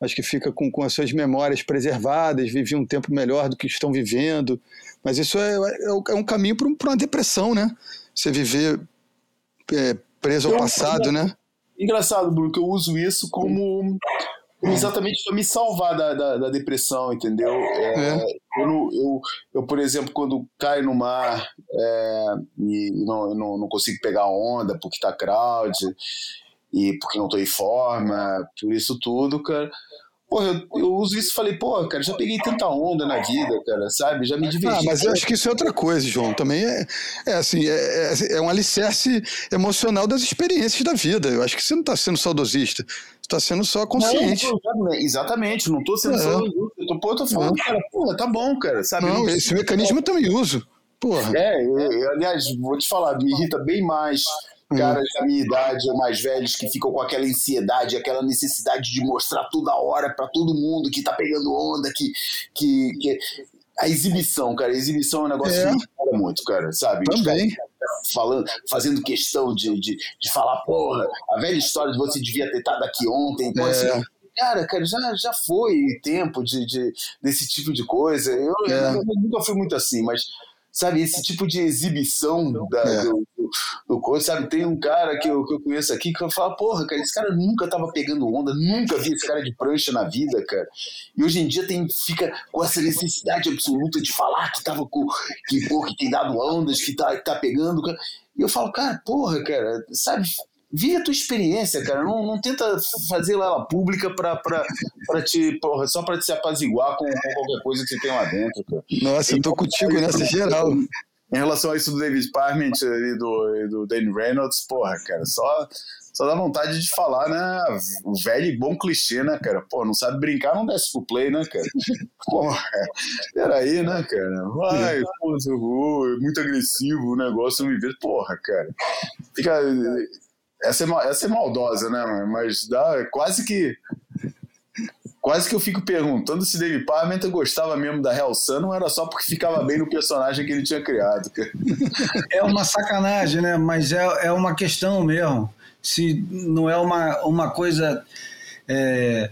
B: Acho que fica com, com as suas memórias preservadas, vive um tempo melhor do que estão vivendo. Mas isso é, é um caminho para uma depressão, né? Você viver é, preso ao passado, né?
C: Engraçado, Bruno, que eu uso isso como exatamente para me salvar da, da, da depressão, entendeu? É, Eu, não- eu, eu, por exemplo, quando caio no mar é, e não, eu não, não consigo pegar onda porque tá crowd e porque não tô em forma, por isso tudo, cara. Porra, eu, eu uso isso e falei, pô, cara, já peguei tanta onda na vida, cara, sabe? Já me diverti.
B: Ah, mas eu acho que isso é outra coisa, João. Também é, é assim, é, é- é um alicerce emocional das experiências da vida. Eu acho que você não está sendo saudosista, você está sendo só consciente.
C: Não, não, exatamente, não tô sendo
B: É.
C: só. Eu tô, pô, eu tô falando, cara, porra, tá bom, cara, sabe?
B: Não,
C: Não-
B: esse mecanismo eu também uso. Porra.
C: É, eu, eu, aliás, vou te falar, me irrita bem mais caras da minha idade ou mais velhos que ficam com aquela ansiedade, aquela necessidade de mostrar toda hora pra todo mundo que tá pegando onda, que. que, que... A exibição, cara, a exibição é um negócio
B: É.
C: que me muito, cara, sabe?
B: Também.
C: Falando, fazendo questão de, de, de falar, porra, a velha história de você devia ter estado aqui ontem. Pô,
B: É.
C: assim, cara, cara, já, já foi tempo de, de, desse tipo de coisa. Eu,
B: É.
C: eu nunca fui muito assim, mas sabe, esse tipo de exibição da,
B: É.
C: do, do, do coisa, sabe? Tem um cara que eu, que eu conheço aqui que eu falo, porra, cara, esse cara nunca tava pegando onda, nunca vi esse cara de prancha na vida, cara. E hoje em dia tem, fica com essa necessidade absoluta de falar que tava com, que, porra, que tem dado ondas, que tá, que tá pegando, cara. E eu falo, cara, porra, cara, sabe? Vive a tua experiência, cara. Não, não tenta fazer ela pública pra, pra, pra te, porra, só pra te se apaziguar com, com qualquer coisa que você tem lá dentro, cara.
B: Nossa, eu tô contigo nessa geral.
C: Em relação a isso do David Parment e do, e do Danny Reynolds, porra, cara, só, só dá vontade de falar, né? O velho e bom clichê, né, cara? Pô, não sabe brincar, não desce pro play, né, cara? [LAUGHS] Porra, peraí, né, cara? Vai, pô, uh, muito agressivo o negócio, me vê. Porra, cara. Fica. Essa é, essa é maldosa, né, mano? mas dá quase que. Quase que eu fico perguntando se David Parmenter gostava mesmo da Hell Sun ou era só porque ficava bem no personagem que ele tinha criado. cara.
A: É uma sacanagem, né? Mas é, é uma questão mesmo. Se não é uma, uma coisa é,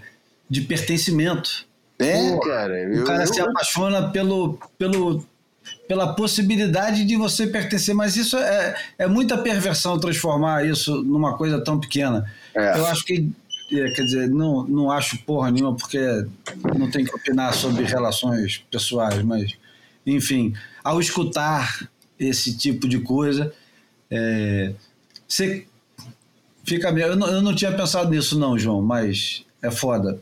A: de pertencimento.
C: É, cara.
A: O
C: Eu,
A: cara
C: eu-
A: se apaixona pelo, pelo, pela possibilidade de você pertencer, mas isso é, é muita perversão transformar isso numa coisa tão pequena.
C: É.
A: Eu acho que, quer dizer, não, não acho porra nenhuma, porque não tem que opinar sobre relações pessoais, mas, enfim, ao escutar esse tipo de coisa, é, você fica meio. Eu não, eu não tinha pensado nisso, não, João, mas é foda.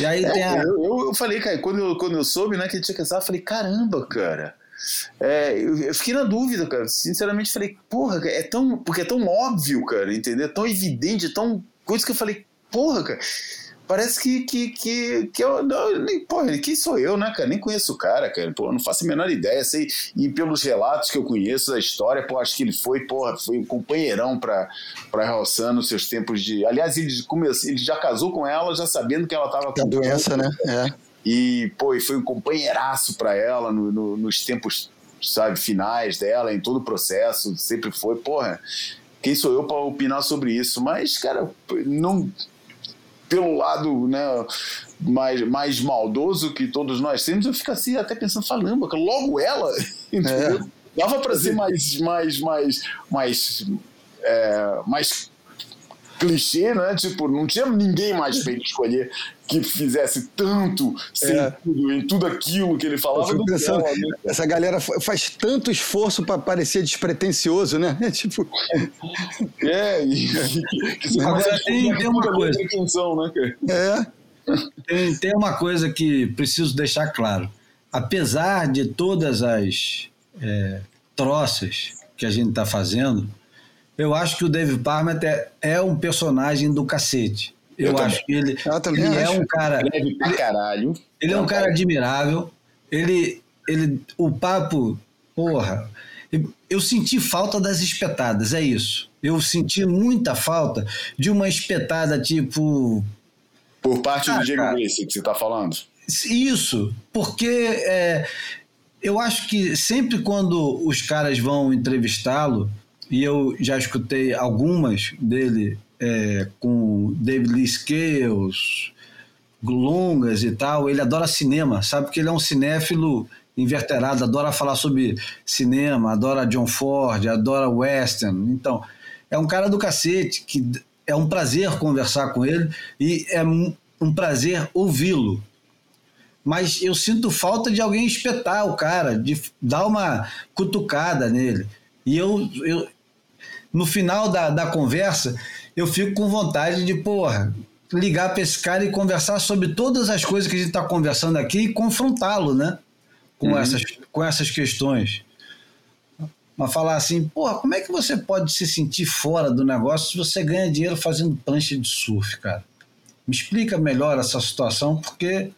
A: E aí tem a.
C: É, eu, eu, falei, cara, quando eu, quando eu soube né, que ele tinha casado, eu falei, caramba, cara. É, eu, fiquei na dúvida, cara. Sinceramente, falei, porra, é tão. Porque é tão óbvio, cara, entendeu? É tão evidente, é tão. Coisa que eu falei, porra, cara. Parece que, que, que, que eu. Não, nem, porra, quem sou eu, né, cara? Nem conheço o cara, cara. Pô, não faço a menor ideia. Sei, e pelos relatos que eu conheço da história, pô, acho que ele foi, porra, foi um companheirão pra, pra Roçan nos seus tempos de. Aliás, ele, começou, ele já casou com ela, já sabendo que ela tava
B: A doença, né? É.
C: e, pô, e foi um companheiraço para ela no- no- nos tempos, sabe, finais dela, em todo o processo, sempre foi, porra, quem sou eu para opinar sobre isso? Mas, cara, não pelo lado, né, mais, mais maldoso que todos nós temos, eu fico assim até pensando, falando, logo ela, [LAUGHS] entendeu? Dava para ser mais, mais, mais, mais, é, mais clichê, né? Tipo, não tinha ninguém mais pra ele escolher que fizesse tanto sentido em tudo aquilo que ele falava do
B: pensando,
C: ela, né?
B: essa galera fa- faz tanto esforço para parecer despretensioso, né? É [LAUGHS] tipo,
C: É, e, e [LAUGHS] que você
A: Agora
C: consegue
A: tem- tem uma coisa.
C: né, cara?
B: é,
A: Tem, tem uma coisa que preciso deixar claro. Apesar de todas as é, troças que a gente está fazendo, eu acho que o Dave Parmenter é um personagem do cacete. Eu,
C: Eu
A: acho que ele, ele é
B: acho.
A: um cara.
C: Pra caralho.
A: Ele é um cara admirável. Ele, ele, o papo, porra. eu- senti falta das espetadas, é isso. Eu senti muita falta de uma espetada tipo
C: Por parte
A: Ah,
C: do Diego
A: cara.
C: Gracie que você está falando.
A: Isso, porque é, eu acho que sempre quando os caras vão entrevistá-lo, e eu já escutei algumas dele é, com David Lee Scales, longas e tal, ele adora cinema, sabe? Porque ele é um cinéfilo inverterado, adora falar sobre cinema, adora John Ford, adora western. Então, é um cara do cacete, que é um prazer conversar com ele e é um prazer ouvi-lo mas eu sinto falta de alguém espetar o cara, de dar uma cutucada nele. E eu, eu no final da, da conversa, eu fico com vontade de, porra, ligar para esse cara e conversar sobre todas as coisas que a gente está conversando aqui e confrontá-lo, né? Com, essas, com essas questões. Mas falar assim, porra, como é que você pode se sentir fora do negócio se você ganha dinheiro fazendo prancha de surf, cara? Me explica melhor essa situação, porque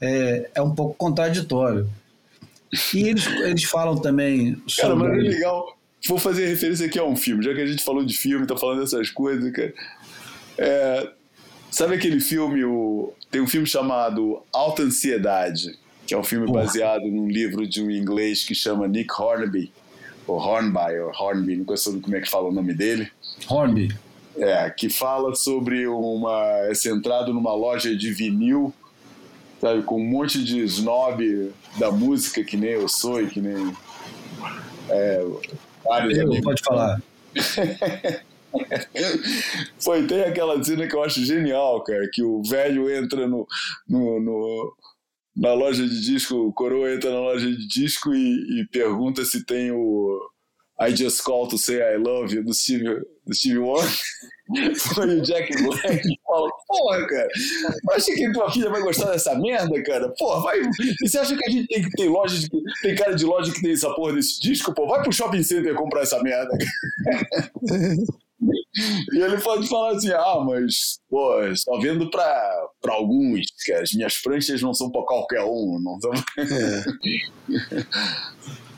A: é, é um pouco contraditório. E eles, eles falam também
C: Cara, mas é
A: sobre.
C: legal. Vou fazer referência aqui a um filme, já que a gente falou de filme, tá falando dessas coisas, cara. É, sabe aquele filme, o, tem um filme chamado Alta Ansiedade, que é um filme
A: Porra.
C: baseado num livro de um inglês que chama Nick Hornby, ou Hornby, ou Hornby, nunca soube como é que fala o nome dele.
A: Hornby.
C: É, que fala sobre uma. é centrado numa loja de vinil, sabe, com um monte de snob da música, que nem eu sou e que nem. É, vários
A: Eu,
C: amigos.
A: pode falar. [LAUGHS]
C: Foi, tem aquela cena que eu acho genial, cara, que o velho entra no, no, no- na loja de disco, o coroa entra na loja de disco e, e pergunta se tem o I Just Call to Say I Love You do Steve, do Steve Wonder. [LAUGHS] Foi o Jack Black que fala, porra, cara, acha que tua filha vai gostar dessa merda, cara? Porra, vai. E você acha que a gente tem que ter loja de. Tem cara de loja que tem essa porra desse disco, pô? Vai pro shopping center comprar essa merda. [LAUGHS] E ele pode falar assim: ah, mas, pô, só vendo pra, pra alguns, cara. As minhas pranchas não são pra qualquer um. Não são... [LAUGHS]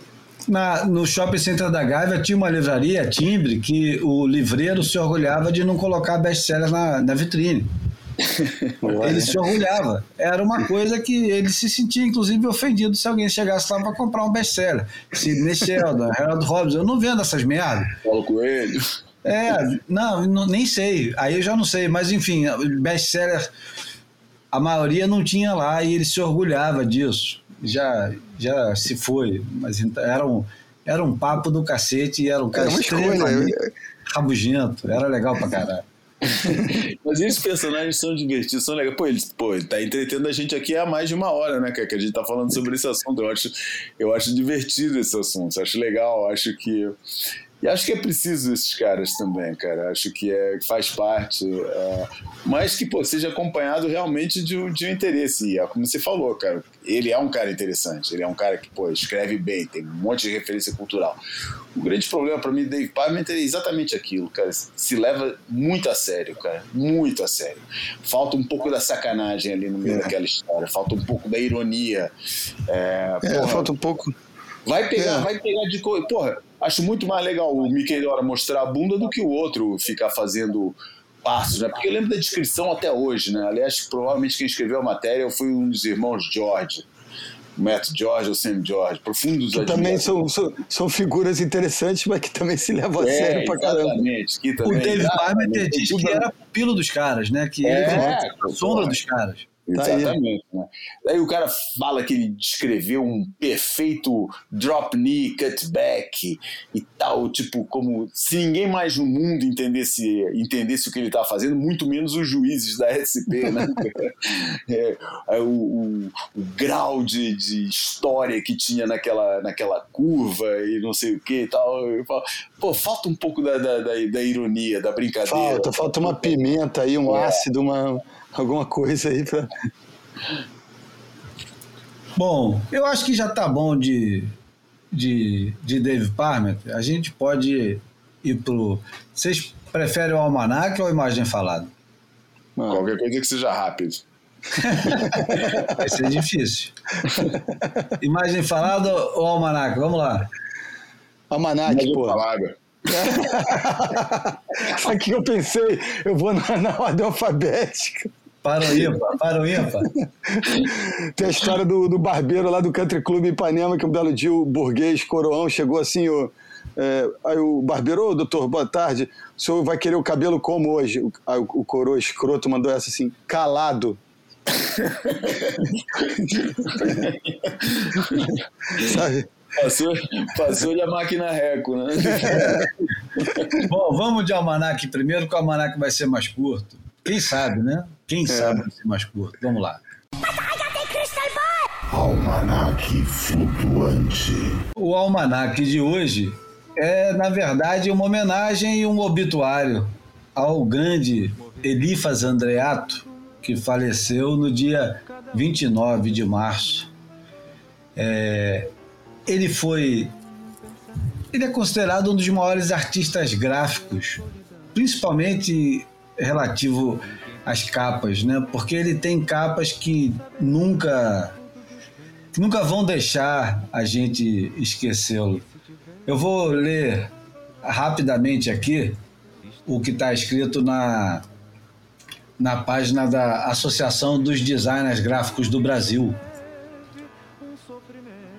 A: Na, no shopping center da Gávea tinha uma livraria, Timbre, que o livreiro se orgulhava de não colocar best-seller na, na vitrine. Ele se orgulhava. Era uma coisa que ele se sentia, inclusive, ofendido se alguém chegasse lá para comprar um best-seller. Sidney Sheldon, Harold Hobbs, eu não vendo essas merdas.
C: Paulo Coelho.
A: É, não, não- nem sei. Aí eu já não sei, mas enfim, best-seller, a maioria não tinha lá e ele se orgulhava disso. Já, já se foi, mas então, era um, era um papo do cacete e era um cara
B: Era uma escolha.
A: extremamente rabugento. Era legal pra caralho. [LAUGHS]
C: Mas esses personagens são divertidos, são legais. Pô, ele, pô, ele tá entretendo a gente aqui há mais de uma hora, né, cara? Que a gente tá falando sobre esse assunto. Eu acho, eu acho divertido esse assunto, eu acho legal, eu acho que. E acho que é preciso esses caras também, cara. Acho que é, faz parte. é, mas que, pô, seja acompanhado realmente de, um- de um interesse. E é como você falou, cara. Ele é um cara interessante. Ele é um cara que, pô, escreve bem, tem um monte de referência cultural. O grande problema para mim, Dave Parmenter, é exatamente aquilo, cara. Se leva muito a sério, cara. Muito a sério. Falta um pouco da sacanagem ali no meio
B: É.
C: daquela história. Falta um pouco da ironia. É,
B: É,
C: porra,
B: falta um pouco.
C: Vai pegar,
B: É.
C: vai pegar de coisa. Porra, acho muito mais legal o Mickey Dora mostrar a bunda do que o outro ficar fazendo passos, né? Porque eu lembro da descrição até hoje, né? Aliás, provavelmente quem escreveu a matéria foi um dos irmãos George. O Matt George ou Sam George, profundos
B: Que também são, são, são figuras interessantes, mas que também se levam a
C: É,
B: sério pra caramba.
C: exatamente, que
A: O
C: também-
A: David Parmenter
C: exatamente,
A: diz que era pupilo dos caras, né? Que
C: É,
A: ele era a sombra dos caras.
B: Tá aí.
C: Exatamente. né? Daí o cara fala que ele descreveu um perfeito drop knee, cutback e tal, tipo, como se ninguém mais no mundo entendesse, entendesse o que ele estava fazendo, muito menos os juízes da SP, né? [LAUGHS] É, é, o, o- o grau de, de história que tinha naquela, naquela curva e não sei o que e tal. Eu falo, Pô, falta um pouco da, da, da, da ironia, da brincadeira.
B: Falta, falta uma pimenta aí, um
C: É.
B: ácido, uma, alguma coisa aí pra.
A: Bom, eu acho que já tá bom de, de, de Dave Parmenter. A gente pode ir pro. Vocês preferem o almanac ou a imagem falada?
C: Qualquer coisa que seja rápido. [LAUGHS]
A: Vai ser difícil. imagem falada ou almanac? Vamos lá.
B: Almanac,
C: Mas eu
B: pô. [LAUGHS] Aqui eu pensei, eu vou na, na ordem alfabética.
A: Para o ímpar, para o [LAUGHS] ímpar.
B: Tem a história do, do barbeiro lá do Country Club Ipanema, que um belo dia o burguês coroão chegou assim, o, é, aí o barbeiro, ô doutor, boa tarde, o senhor vai querer o cabelo como hoje? O, aí o, o coroa escroto mandou essa assim, calado. [LAUGHS] Sabe?
C: Passou, passou de a máquina Reco, né? [LAUGHS]
A: Bom, vamos de almanac primeiro, que o almanac vai ser mais curto. Quem sabe, né? Quem sabe vai ser mais curto. Vamos lá.
F: Almanac flutuante.
A: O almanac de hoje é, na verdade, uma homenagem e um obituário ao grande Elifas Andreato, que faleceu no dia 29 de março. É, ele foi. Ele é considerado um dos maiores artistas gráficos, principalmente relativo às capas, né? Porque ele tem capas que nunca que nunca vão deixar a gente esquecê-lo. Eu vou ler rapidamente aqui o que está escrito na, na página da Associação dos Designers Gráficos do Brasil.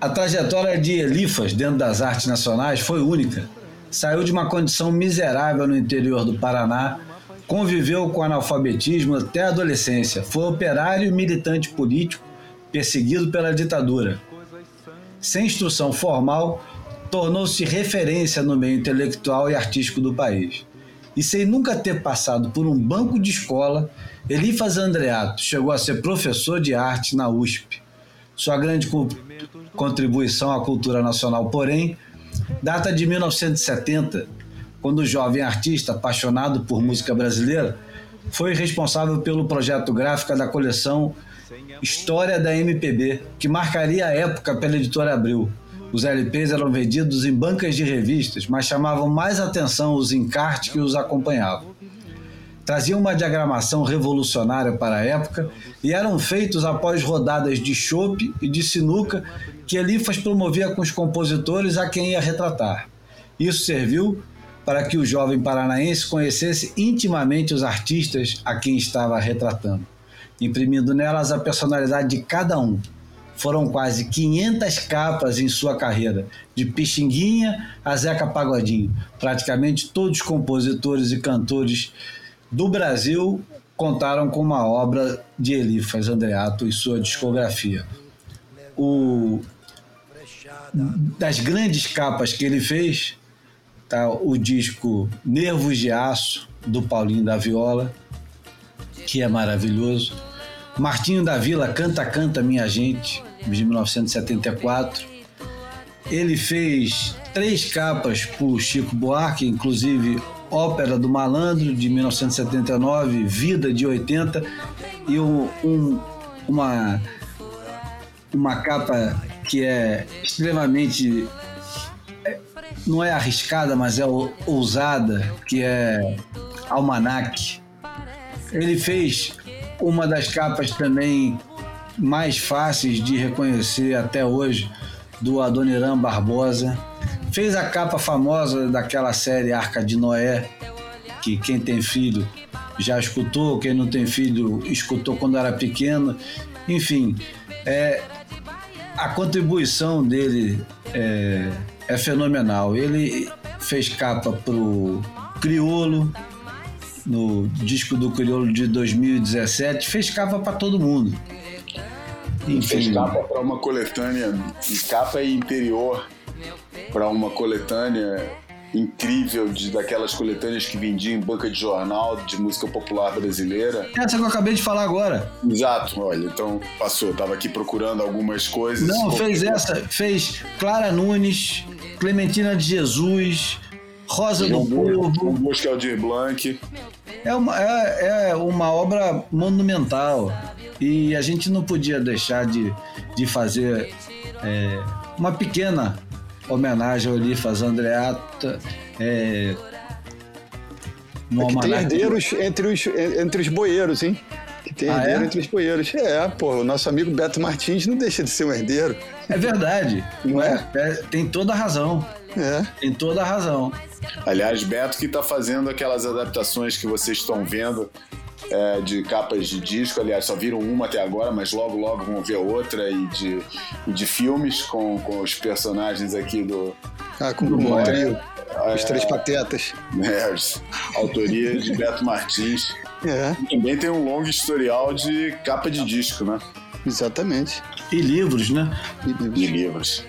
A: A trajetória de Elifas dentro das artes nacionais foi única. Saiu de uma condição miserável no interior do Paraná, conviveu com analfabetismo até a adolescência, foi operário e militante político perseguido pela ditadura. Sem instrução formal, tornou-se referência no meio intelectual e artístico do país. E sem nunca ter passado por um banco de escola, Elifas Andreato chegou a ser professor de arte na USP. Sua grande co contribuição à cultura nacional, porém, data de 1970, quando jovem artista, apaixonado por música brasileira, foi responsável pelo projeto gráfico da coleção História da MPB, que marcaria a época pela editora Abril. Os LPs eram vendidos em bancas de revistas, mas chamavam mais atenção os encartes que os acompanhavam. Traziam uma diagramação revolucionária para a época e eram feitos após rodadas de chope e de sinuca que Elifas promovia com os compositores a quem ia retratar. Isso serviu para que o jovem paranaense conhecesse intimamente os artistas a quem estava retratando imprimindo nelas a personalidade de cada um. Foram quase 500 capas em sua carreira, de Pixinguinha a Zeca Pagodinho. Praticamente todos os compositores e cantores do Brasil contaram com uma obra de Elifas Andreato e sua discografia. O, das grandes capas que ele fez, tá o disco Nervos de Aço, do Paulinho da Viola, que é maravilhoso. Martinho da Vila, Canta Canta Minha Gente, de 1974. Ele fez três capas por Chico Buarque, inclusive Ópera do Malandro, de 1979, Vida, de 80, e um, um, uma, uma capa que é extremamente. Não é arriscada, mas é ousada, que é Almanac. Ele fez uma das capas também mais fáceis de reconhecer até hoje, do Adoniran Barbosa. Fez a capa famosa daquela série Arca de Noé, que quem tem filho já escutou, quem não tem filho escutou quando era pequeno. Enfim, é, a contribuição dele é, é fenomenal. Ele fez capa pro Criolo, no disco do Crioulo de 2017, fez capa para todo mundo.
C: Enfim. Fez capa para uma coletânea, capa e interior para uma coletânea incrível de daquelas coletâneas que vendiam em banca de jornal de música popular brasileira.
A: Essa que eu acabei de falar agora.
C: Exato, olha, então passou, tava aqui procurando algumas coisas.
A: Não, fez essa, fez Clara Nunes, Clementina de Jesus, Rosa
C: João
A: do Povo.
C: João Bosco Aldir Blanc.
A: É uma, é, é uma obra monumental e a gente não podia deixar de, de fazer é, uma pequena homenagem ao Elifas Andreata. É, no
B: É que tem herdeiros entre os, entre os boeiros, hein? Que tem
A: Ah,
B: herdeiro
A: é?
B: entre os boeiros. É, pô, o nosso amigo Beto Martins não deixa de ser um herdeiro.
A: É verdade,
B: Não é?
A: É, tem toda a razão.
B: É.
A: Tem toda a razão.
C: Aliás, Beto que está fazendo aquelas adaptações que vocês estão vendo é, de capas de disco. Aliás, só viram uma até agora, mas logo, logo vão ver outra e de, e de filmes com, com os personagens aqui do.
B: Ah, com
C: do
B: o trio. Os
C: É,
B: três patetas.
C: né, autoria de Beto Martins.
B: É,
C: Também tem um longo historial de capa de disco, né?
B: exatamente.
A: E livros, né?
C: De livros.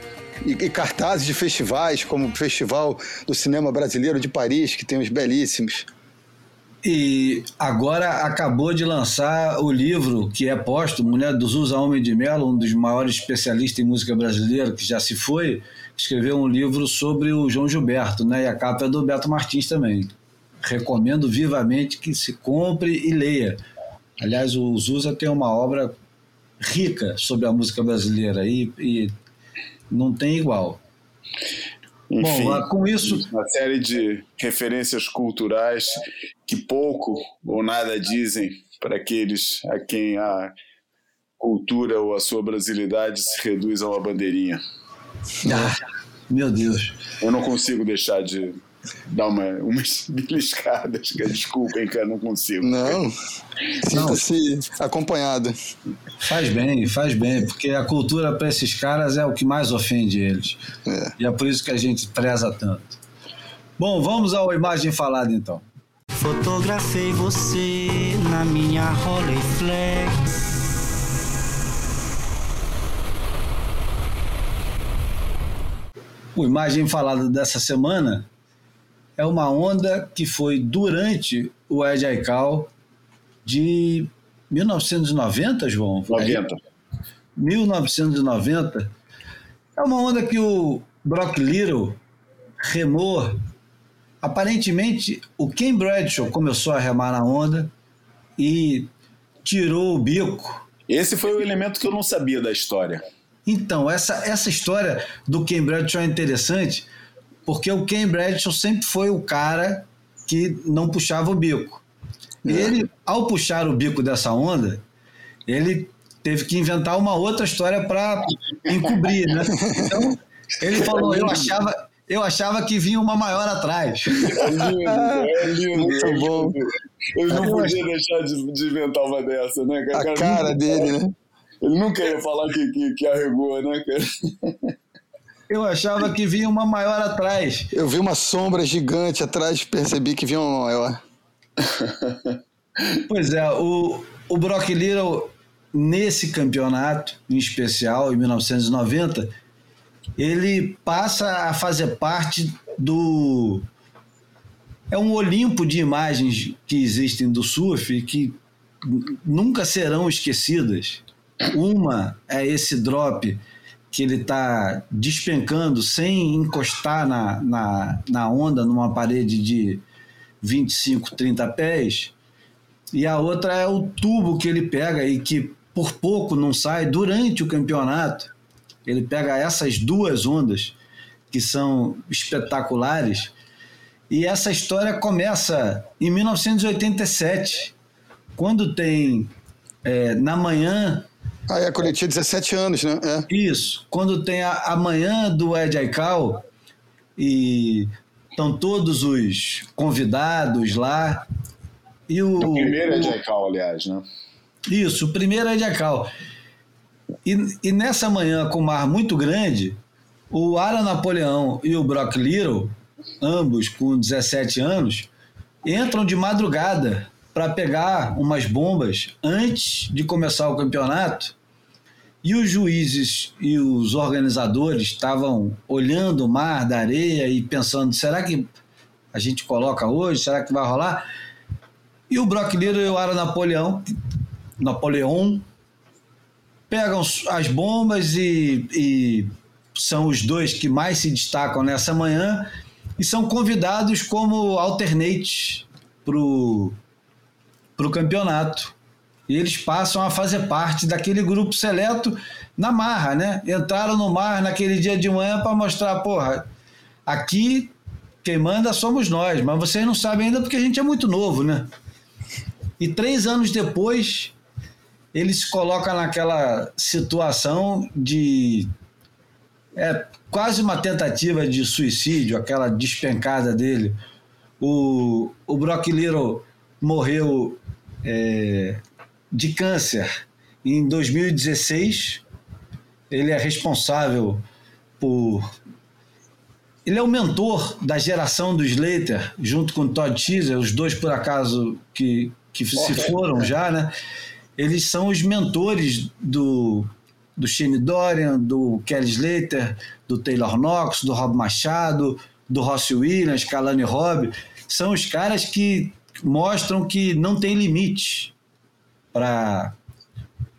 B: E, e cartazes de festivais, como o Festival do Cinema Brasileiro de Paris, que tem uns belíssimos.
A: E agora acabou de lançar o livro que é póstumo, né, do Zusa Homem de Mello, um dos maiores especialistas em música brasileira, que já se foi, escreveu um livro sobre o João Gilberto, né, e a capa é do Beto Martins também. Recomendo vivamente que se compre e leia. Aliás, o Zusa tem uma obra rica sobre a música brasileira e, e não tem igual.
C: Enfim,
A: Bom, com isso,
C: uma série de referências culturais que pouco ou nada dizem para aqueles a quem a cultura ou a sua brasilidade se reduz a uma bandeirinha.
A: ah, meu Deus.
C: Eu não consigo deixar de dar uma, umas [LAUGHS] beliscadas, que desculpem que eu não consigo.
B: Não, sinta-se acompanhado.
A: Faz bem, faz bem, porque a cultura para esses caras é o que mais ofende eles.
B: É.
A: E é por isso que a gente preza tanto. Bom, vamos à imagem falada então.
G: Fotografei você na minha Rolleiflex.
A: A imagem falada dessa semana é uma onda que foi durante o Ed Aikau de 1990, João?
C: 90.
A: 1990. É uma onda que o Brock Little remou. Aparentemente, o Ken Bradshaw começou a remar na onda e tirou o bico.
C: Esse foi o elemento que eu não sabia da história.
A: Então, essa, essa história do Ken Bradshaw é interessante porque o Ken Bradshaw sempre foi o cara que não puxava o bico. Ele, ao puxar o bico dessa onda, ele teve que inventar uma outra história para encobrir, né? Então, ele falou, eu achava, eu achava que vinha uma maior atrás.
C: É lindo, é lindo.
B: Muito bom.
C: Ele não podia deixar de, de inventar uma dessa, né?
B: A
C: cara
B: cara
C: nunca-
B: dele, né?
C: Ele nunca ia falar que, que, que arregou, né, cara?
A: Eu achava que vinha uma maior atrás.
B: Eu vi uma sombra gigante atrás, percebi que vinha uma maior. [LAUGHS]
A: Pois é, o, o Brock Little, nesse campeonato em especial, em 1990, ele passa a fazer parte do. É um Olimpo de imagens que existem do surf que nunca serão esquecidas. Uma é esse drop que ele está despencando sem encostar na, na, na onda numa parede de 25, 30 pés. E a outra é o tubo que ele pega e que por pouco não sai durante o campeonato. Ele pega essas duas ondas que são espetaculares. E essa história começa em 1987, quando tem é, na manhã
B: Ah, é, quando ele tinha 17 anos, né? É.
A: isso, quando tem a, a manhã do Ed Aikau e estão todos os convidados lá. E o,
C: O primeiro é Jack Hall, aliás, né?
A: Isso, o primeiro é de Acal. E, e nessa manhã com mar muito grande, o Ara Napoleão e o Brock Little, ambos com 17 anos, entram de madrugada para pegar umas bombas antes de começar o campeonato. E os juízes e os organizadores estavam olhando o mar da areia e pensando: será que a gente coloca hoje? Será que vai rolar? E o Brock Little e o Ara Napoleão, Napoleão pegam as bombas e, e são os dois que mais se destacam nessa manhã e são convidados como alternates para o campeonato. E eles passam a fazer parte daquele grupo seleto na marra, né? Entraram no mar naquele dia de manhã para mostrar, porra, aqui quem manda somos nós, mas vocês não sabem ainda porque a gente é muito novo, né? E três anos depois, ele se coloca naquela situação de. É quase uma tentativa de suicídio, aquela despencada dele. O, o Brock Little morreu é, de câncer. Em 2016, ele é responsável por. Ele é o mentor da geração do Slater, junto com o Todd Teaser, os dois por acaso que, que se foram já, né? Eles são os mentores do, do Shane Dorian, do Kelly Slater, do Taylor Knox, do Rob Machado, do Ross Williams, Kalani Robb. São os caras que mostram que não tem limite para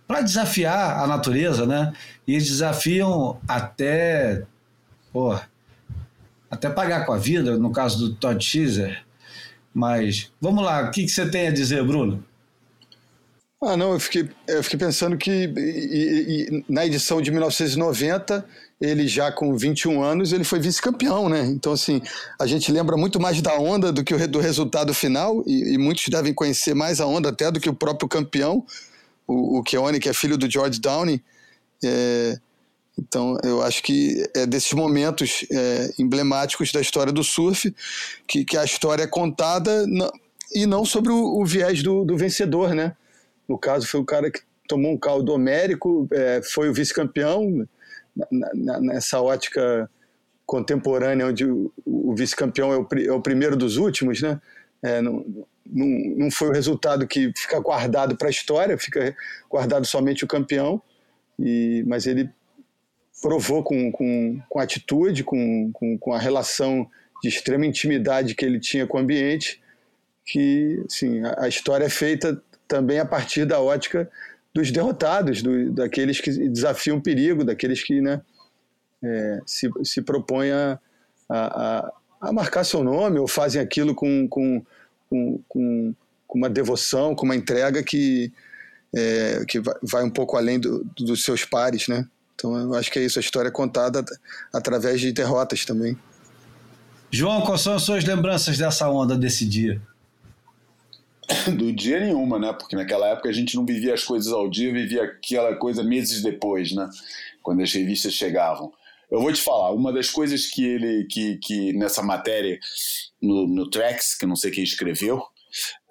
A: para desafiar a natureza, né? E eles desafiam até, pô, até pagar com a vida, no caso do Todd Teaser. Mas vamos lá, o que, que você tem a dizer, Bruno?
B: Ah, não, eu fiquei, eu fiquei pensando que e, e, na edição de 1990, ele já com 21 anos, ele foi vice-campeão, né? Então, assim, a gente lembra muito mais da onda do que do resultado final, e, e muitos devem conhecer mais a onda até do que o próprio campeão, o, o Keone, que é filho do George Downey. É, então, eu acho que é desses momentos é, emblemáticos da história do surf que, que a história é contada e não sobre o, o viés do, do vencedor, né? No caso, foi o cara que tomou um caldo homérico, é, foi o vice-campeão, nessa ótica contemporânea, onde o, o vice-campeão é, é, o primeiro dos últimos, né? É, não, não, não foi o resultado que fica guardado para a história, fica guardado somente o campeão, e, mas ele provou com, com, com atitude, com, com, com a relação de extrema intimidade que ele tinha com o ambiente, que assim, a, a história é feita também a partir da ótica dos derrotados, do, daqueles que desafiam o perigo, daqueles que né, é, se, se propõem a, a, a, marcar seu nome ou fazem aquilo com, com, com, com, uma devoção, com uma entrega que, é, que vai um pouco além do, dos seus pares. Né? Então eu acho que é isso, a história é contada através de derrotas também.
A: João, quais são as suas lembranças dessa onda desse dia? [COUGHS]
C: do dia nenhuma, né? Porque naquela época a gente não vivia as coisas ao dia, vivia aquela coisa meses depois, né? Quando as revistas chegavam. Eu vou te falar, uma das coisas que ele, que, que nessa matéria, no, no Trax, que eu não sei quem escreveu,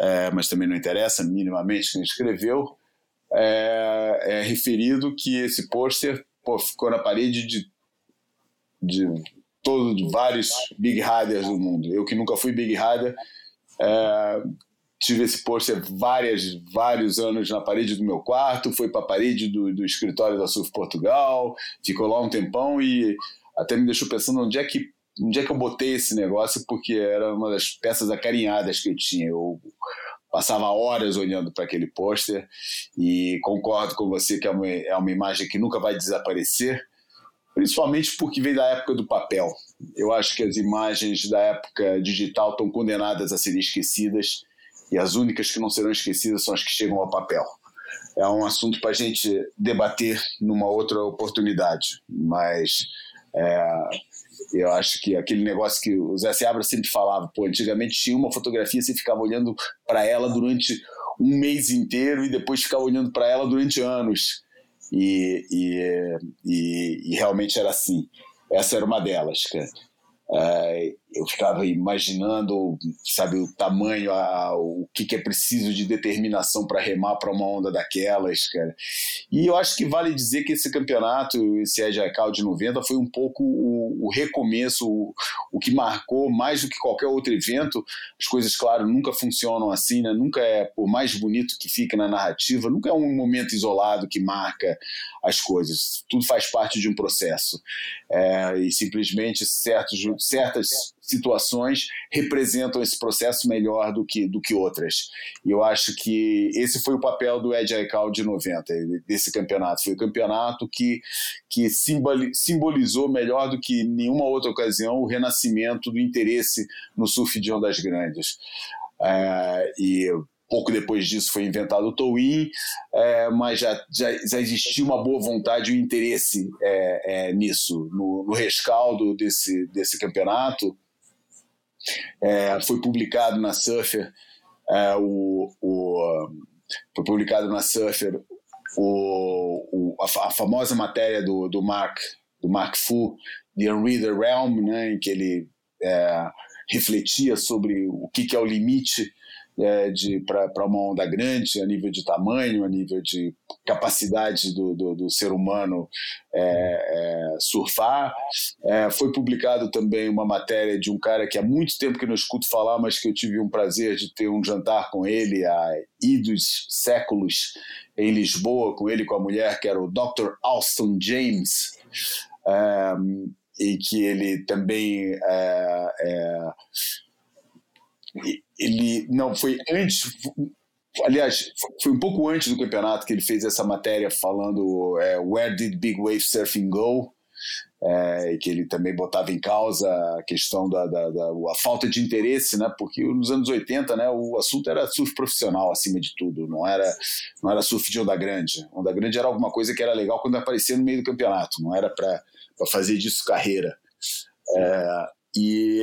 C: é, mas também não interessa minimamente quem escreveu, é, é referido que esse pôster ficou na parede de, de, todo, de vários Big Riders do mundo. Eu que nunca fui Big Rider, é, tive esse pôster várias, vários anos na parede do meu quarto, foi para a parede do, do escritório da Surf Portugal, ficou lá um tempão e até me deixou pensando onde é que onde é que eu botei esse negócio, porque era uma das peças acarinhadas que eu tinha. Eu passava horas olhando para aquele pôster e concordo com você que é uma, é uma imagem que nunca vai desaparecer, principalmente porque veio da época do papel. Eu acho que as imagens da época digital estão condenadas a serem esquecidas e as únicas que não serão esquecidas são as que chegam ao papel. É um assunto para a gente debater numa outra oportunidade, mas é, eu acho que aquele negócio que o Zé Seabra sempre falava, pô, antigamente tinha uma fotografia, você ficava olhando para ela durante um mês inteiro e depois ficava olhando para ela durante anos. E, e, e, e, realmente era assim. Essa era uma delas, cara. É, eu ficava imaginando, sabe, o tamanho, a, o que, que é preciso de determinação para remar para uma onda daquelas, cara. E eu acho que vale dizer que esse campeonato, esse Ajacal de 90, foi um pouco o, o recomeço, o, o, que marcou mais do que qualquer outro evento. As coisas, claro, nunca funcionam assim, né? Nunca é, por mais bonito que fique na narrativa, nunca é um momento isolado que marca as coisas. Tudo faz parte de um processo. É, e simplesmente certos, certas situações representam esse processo melhor do que, do que outras. E eu acho que esse foi o papel do Ed Aikau de 90, desse campeonato. Foi o campeonato que, que simbolizou melhor do que nenhuma outra ocasião o renascimento do interesse no surf de ondas grandes. É, e pouco depois disso foi inventado o Towin, é, mas já, já, já, existia uma boa vontade e um interesse é, é, nisso, no, no, rescaldo desse, desse campeonato. É, foi publicado na Surfer é, o, o, foi publicado na Surfer o, o a, a, famosa matéria do, do Mark do Mark Fu The Unreader Realm, né, em que ele é, refletia sobre o que, que é o limite é, para uma onda grande, a nível de tamanho, a nível de capacidade do, do, do ser humano é, é, surfar. É, foi publicado também uma matéria de um cara que há muito tempo que não escuto falar, mas que eu tive um prazer de ter um jantar com ele há idos séculos em Lisboa, com ele e com a mulher, que era o Dr. Alston James. É, e que ele também é, ele não foi antes aliás foi um pouco antes do campeonato que ele fez essa matéria falando é, where did big wave surfing go é, que ele também botava em causa a questão da, da, da, a falta de interesse, né? Porque nos anos 80, né, o assunto era surf profissional acima de tudo, não era não era surf de onda grande. Onda grande era alguma coisa que era legal quando aparecia no meio do campeonato, não era para fazer disso carreira. É, e,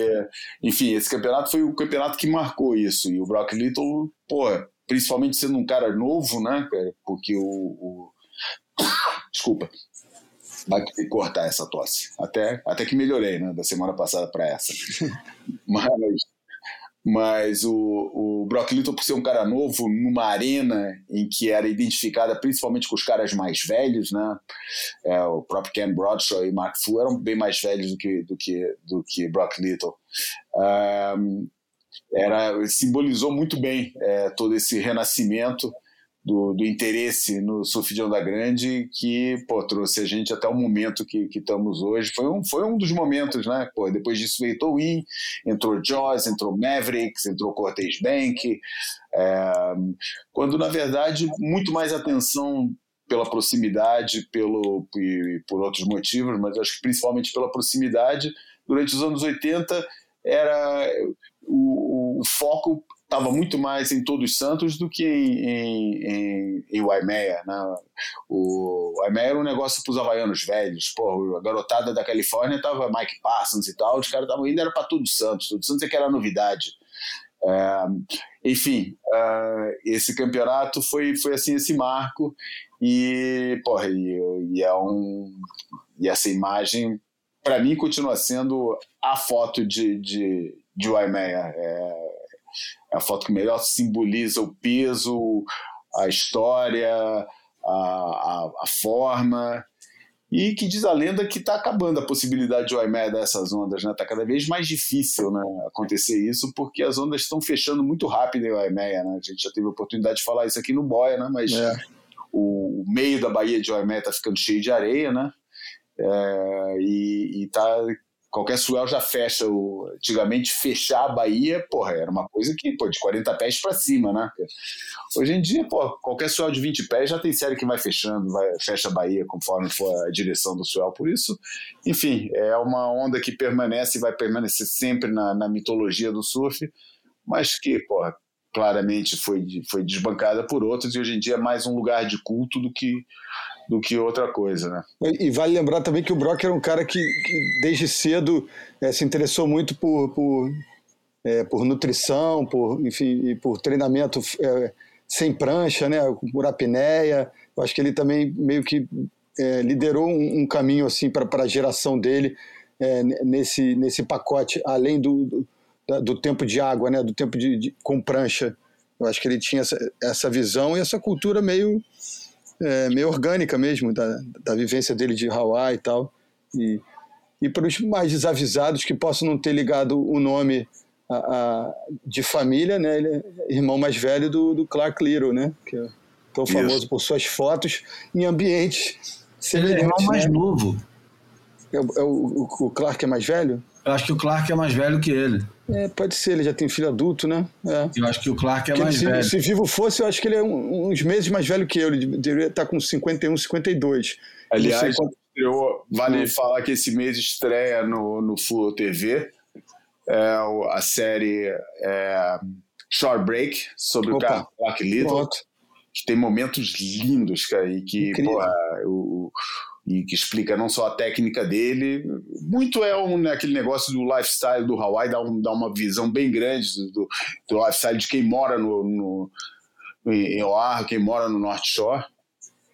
C: enfim, esse campeonato foi o campeonato que marcou isso. E o Brock Little, pô, principalmente sendo um cara novo, né? Porque o. o... Desculpa. Vai ter que cortar essa tosse. Até, até que melhorei, né? Da semana passada para essa. [LAUGHS] Mas mas o, o Brock Little, por ser um cara novo, numa arena em que era identificada principalmente com os caras mais velhos, né? É, o próprio Ken Bradshaw e Mark Fu eram bem mais velhos do que, do que, do que Brock Little. Um, era, simbolizou muito bem é, todo esse renascimento do, do, interesse no surf de onda grande que pô, trouxe a gente até o momento que, que estamos hoje. Foi um, foi um dos momentos, né? Pô, depois disso veio Towin, entrou Jaws, entrou Mavericks, entrou Cortez Bank, é, quando na verdade muito mais atenção pela proximidade, pelo, e por outros motivos, mas acho que principalmente pela proximidade, durante os anos 80 era o, o foco estava muito mais em Todos Santos do que em, em, em, em Waimea, né? O Waimea era um negócio para os havaianos velhos, pô, a garotada da Califórnia tava Mike Parsons e tal, os caras estavam indo era para Todos Santos, Todos Santos é que era novidade. É, enfim, uh, esse campeonato foi, foi assim esse marco e, porra, e, e é um e essa imagem para mim continua sendo a foto de, de, de Waimea. É, é a foto que melhor simboliza o peso, a história, a, a, a forma. E que diz a lenda que está acabando a possibilidade de Waimea dessas ondas, Está né? Tá cada vez mais difícil né, acontecer isso, porque as ondas estão fechando muito rápido em Waimea, né? A gente já teve a oportunidade de falar isso aqui no Boia, né? Mas é. o, meio da Baía de Waimea está ficando cheio de areia, né? É, e, está qualquer swell já fecha. O, antigamente, fechar a Bahia, porra, era uma coisa que, pô, de 40 pés para cima, né? Hoje em dia, pô, qualquer swell de 20 pés já tem série que vai fechando, vai, fecha a Bahia conforme for a direção do swell. Por isso, enfim, é uma onda que permanece e vai permanecer sempre na, na mitologia do surf, mas que, porra, claramente foi, foi desbancada por outros e hoje em dia é mais um lugar de culto do que do que outra coisa, né?
B: E, vale lembrar também que o Brock era um cara que, que desde cedo é, se interessou muito por, por, é, por nutrição, por, enfim, e por treinamento é, sem prancha, né? Por apneia. Eu acho que ele também meio que liderou um, um, caminho assim para a geração dele nesse, nesse pacote, além do, do, do, tempo de água, né? Do tempo de, de, com prancha. Eu acho que ele tinha essa, essa visão e essa cultura meio é, meio orgânica mesmo, da, da vivência dele de Hawaii e tal. E, e para os mais desavisados que possam não ter ligado o nome a, a, de família, né? Ele é irmão mais velho do, do Clark Little, né? Que é tão Isso. famoso por suas fotos em ambientes
A: semelhantes. Ele é irmão mais né? novo.
B: É, é o, o, Clark é mais velho?
A: Eu acho que o Clark é mais velho que ele.
B: É, pode ser, ele já tem filho adulto, né? É.
A: Eu acho que o Clark é Porque mais
B: se,
A: velho.
B: Se vivo fosse, eu acho que ele é um, uns meses mais velho que eu. Ele deveria estar com 51, 52.
C: Aliás, eu, vale falar que esse mês estreia no, no Full TV é, a série é, Short Break sobre Opa. o Clark Little. Pronto. Que tem momentos lindos, cara, e que, porra, o, e que explica não só a técnica dele, muito é um, né, aquele negócio do lifestyle do Hawaii, dá, um, dá uma visão bem grande do, do lifestyle de quem mora no, no, em Oahu, quem mora no North Shore.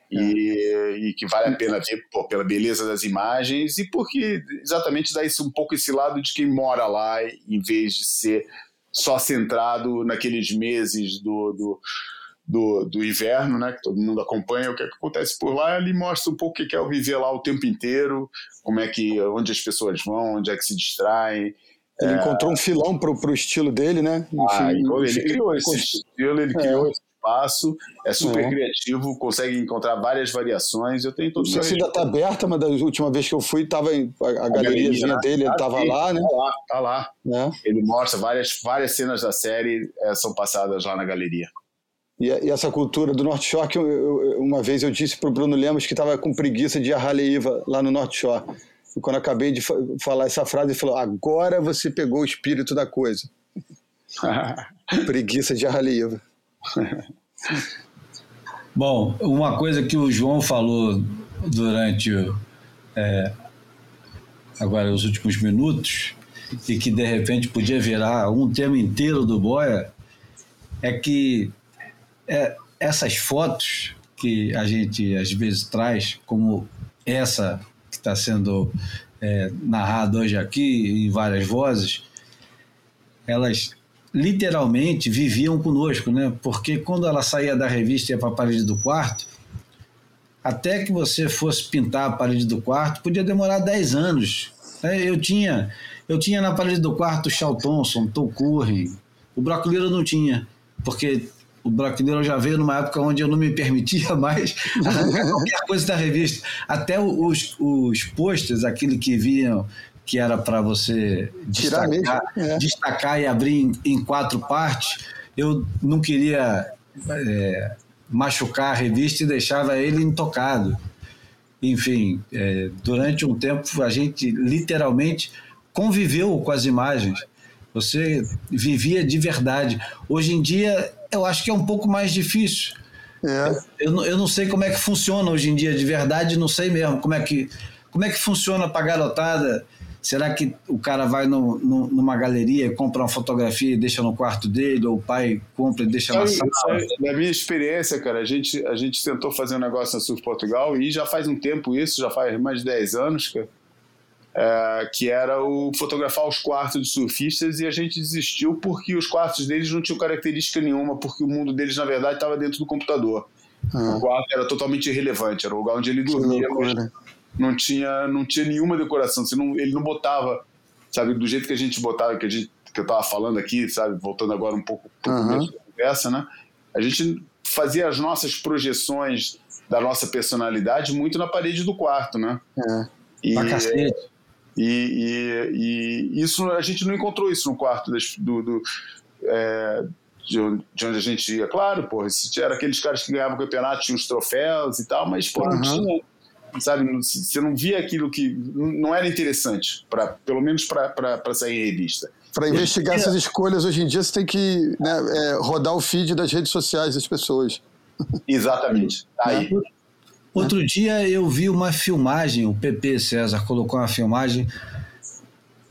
C: E, é. e, que vale a pena ver pô, pela beleza das imagens e porque exatamente dá isso um pouco esse lado de quem mora lá em vez de ser só centrado naqueles meses do, do, do, do, inverno, né, que todo mundo acompanha o que, é que acontece por lá, ele mostra um pouco o que é o viver lá o tempo inteiro, como é que, onde as pessoas vão, onde é que se distraem.
B: Ele é... encontrou um filão pro, pro estilo dele, né?
C: Enfim, ah, ele criou esse estilo, ele criou esse espaço, é super é. criativo, consegue encontrar várias variações. Eu tenho todo
B: se ainda está aberta, mas da última vez que eu fui, tava em, a, a, a galeriazinha né? dele, ele estava lá, né?
C: Tá lá, tá lá. É. Ele mostra várias, várias cenas da série é, são passadas lá na galeria.
B: E, e, essa cultura do Norte Shore, que eu, eu, uma vez eu disse para o Bruno Lemos que estava com preguiça de ir a Haleiva lá no Norte Shore. E quando acabei de falar essa frase, ele falou: agora você pegou o espírito da coisa. [LAUGHS] preguiça de Haleiva. [LAUGHS]
A: Bom, uma coisa que o João falou durante é, agora os últimos minutos e que de repente podia virar um tema inteiro do Boia é que é, essas fotos que a gente às vezes traz, como essa que está sendo é, narrada hoje aqui em várias vozes, elas literalmente viviam conosco, né? Porque quando ela saía da revista e ia para a parede do quarto, até que você fosse pintar a parede do quarto, podia demorar 10 anos. É, eu tinha eu tinha na parede do quarto Charles Thompson, Tom Curry. O Brocoliero não tinha, porque o Brocoliero já veio numa época onde eu não me permitia [LAUGHS] mais qualquer coisa da revista. Até os, os posters, aquele que vinham que era para você destacar, é. destacar, e abrir em, em, quatro partes, eu não queria é, machucar a revista e deixava ele intocado. Enfim, é, durante um tempo a gente literalmente conviveu com as imagens. Você vivia de verdade. Hoje em dia, eu acho que é um pouco mais difícil. É. Eu, eu não sei como é que funciona hoje em dia de verdade, não sei mesmo como é que, como é que funciona para a garotada Será que o cara vai no, no, numa galeria, compra uma fotografia e deixa no quarto dele, ou o pai compra e deixa na sala?
C: Na minha experiência, cara, a gente, a gente tentou fazer um negócio na Surf Portugal e já faz um tempo isso, já faz mais de 10 anos, cara, é, que era o fotografar os quartos dos surfistas e a gente desistiu porque os quartos deles não tinham característica nenhuma, porque o mundo deles, na verdade, estava dentro do computador. Ah. O quarto era totalmente irrelevante, era o lugar onde ele dormia. Não tinha, não tinha nenhuma decoração. Não, ele não botava, sabe, do jeito que a gente botava, que, a gente, que eu estava falando aqui, sabe, voltando agora um pouco para o começo da conversa, né? A gente fazia as nossas projeções da nossa personalidade muito na parede do quarto, né?
A: É. E, cacete.
C: E, e, e, isso a gente não encontrou isso no quarto das, do, do é, de, onde, de, onde, a gente ia. Claro, porra, era aqueles caras que ganhavam o campeonato, tinham os troféus e tal, mas pô, uhum. não tinha sabe? Você não via aquilo que não era interessante, pra, pelo menos para sair em revista.
B: Para investigar essas escolhas hoje em dia, você tem que né, é, rodar o feed das redes sociais das pessoas.
C: Exatamente. Tá aí.
A: Outro dia eu vi uma filmagem, o PP César colocou uma filmagem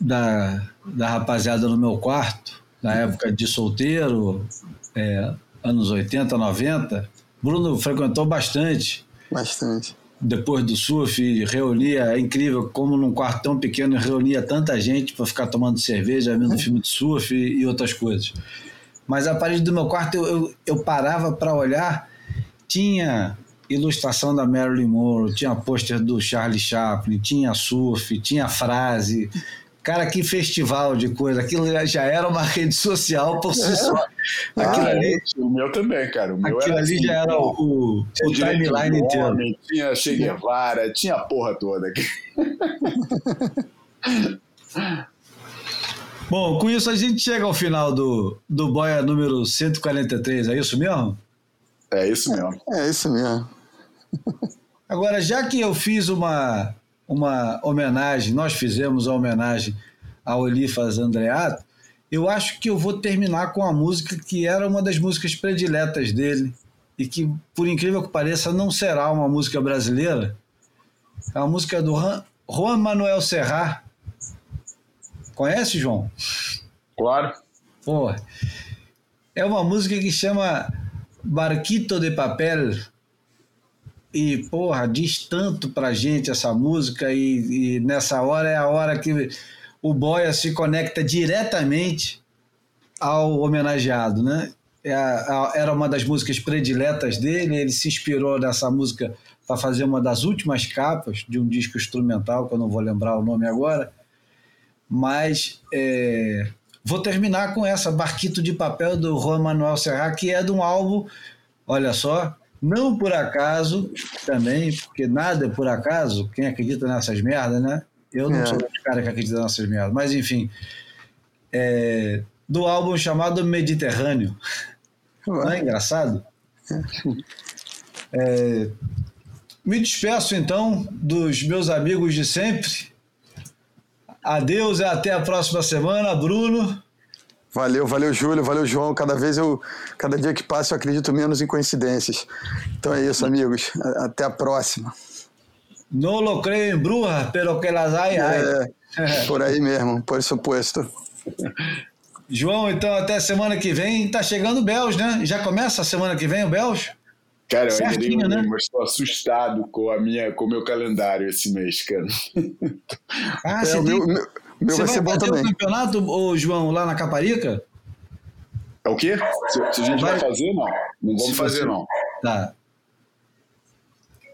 A: da, da rapaziada no meu quarto, na época de solteiro, é, anos 80, 90. Bruno frequentou bastante.
B: Bastante
A: depois do surf, reunia, é incrível como num quarto tão pequeno reunia tanta gente para ficar tomando cerveja, vendo filme de surf e, e, outras coisas. Mas a parede do meu quarto eu, eu, eu parava para olhar, tinha ilustração da Marilyn Monroe, tinha pôster do Charlie Chaplin, tinha surf, tinha frase, Cara, que festival de coisa. Aquilo já era uma rede social por si é. só.
C: Aquilo ah, ali, o meu também, cara. O meu
A: aquilo ali assim, já era o, o, o timeline inteiro.
C: Tinha Che Guevara, tinha a porra toda. [LAUGHS]
A: Bom, com isso a gente chega ao final do, do Boia número 143, é isso mesmo?
C: É isso mesmo.
B: É, é isso mesmo.
A: Agora, já que eu fiz uma uma homenagem, nós fizemos a homenagem ao Elifas Andreato, eu acho que eu vou terminar com a música que era uma das músicas prediletas dele e que, por incrível que pareça, não será uma música brasileira. É uma música do Juan Manuel Serrat. Conhece, João?
C: Claro.
A: Pô, é uma música que chama Barquito de Papel e, porra, diz tanto pra gente essa música e, e, nessa hora é a hora que o Boia se conecta diretamente ao homenageado, né? É Era uma das músicas prediletas dele, ele se inspirou nessa música para fazer uma das últimas capas de um disco instrumental, que eu não vou lembrar o nome agora, mas é, vou terminar com essa, Barquito de Papel, do Juan Manuel Serra, que é de um álbum, olha só, não por acaso também, porque nada é por acaso, quem acredita nessas merdas, né? Eu não
B: É.
A: sou dos caras que acreditam nessas merdas, mas enfim, é, do álbum chamado Mediterrâneo. Não é engraçado? É, me despeço então dos meus amigos de sempre. Adeus e até a próxima semana, Bruno.
B: Valeu, valeu, Júlio, valeu, João. Cada vez eu, cada dia que passa, eu acredito menos em coincidências. Então é isso, amigos. Até a próxima.
A: No lo en brujas, pero que las hay.
B: É, [LAUGHS] por aí mesmo, por suposto. [LAUGHS]
A: João, então até semana que vem. Tá chegando o Bells, né? Já começa a semana que vem o Bells?
C: Cara, eu ainda
A: Certinho,
C: nem
A: né?
C: mas estou assustado com a minha, com o meu calendário esse mês, cara.
A: Ah,
B: É,
A: você
B: o
A: tem-
B: meu, meu, meu
A: você
B: vai ser bom
A: fazer
B: também.
A: o campeonato, ô, João, lá na Caparica?
C: É o quê? Se, se a gente vai,
A: Vai-
C: fazer, não. Não vamos fazer,
A: você-
C: não.
A: Tá.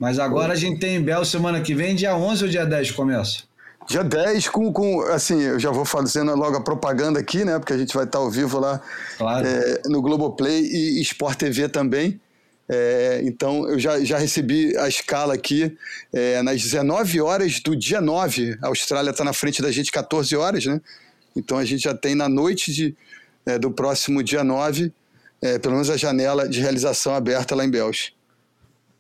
A: Mas agora a gente tem Bel semana que vem, dia 11 ou dia 10 começa?
B: Dia 10, com, com, assim, eu já vou fazendo logo a propaganda aqui, né? Porque a gente vai estar ao vivo lá
A: Claro.
B: é, no Globoplay e Sport TV também. É, então, eu já, já recebi a escala aqui é, nas 19 horas do dia 9. A Austrália está na frente da gente 14 horas, né? Então, a gente já tem na noite de, é, do próximo dia 9, é, pelo menos a janela de realização aberta lá em Belch.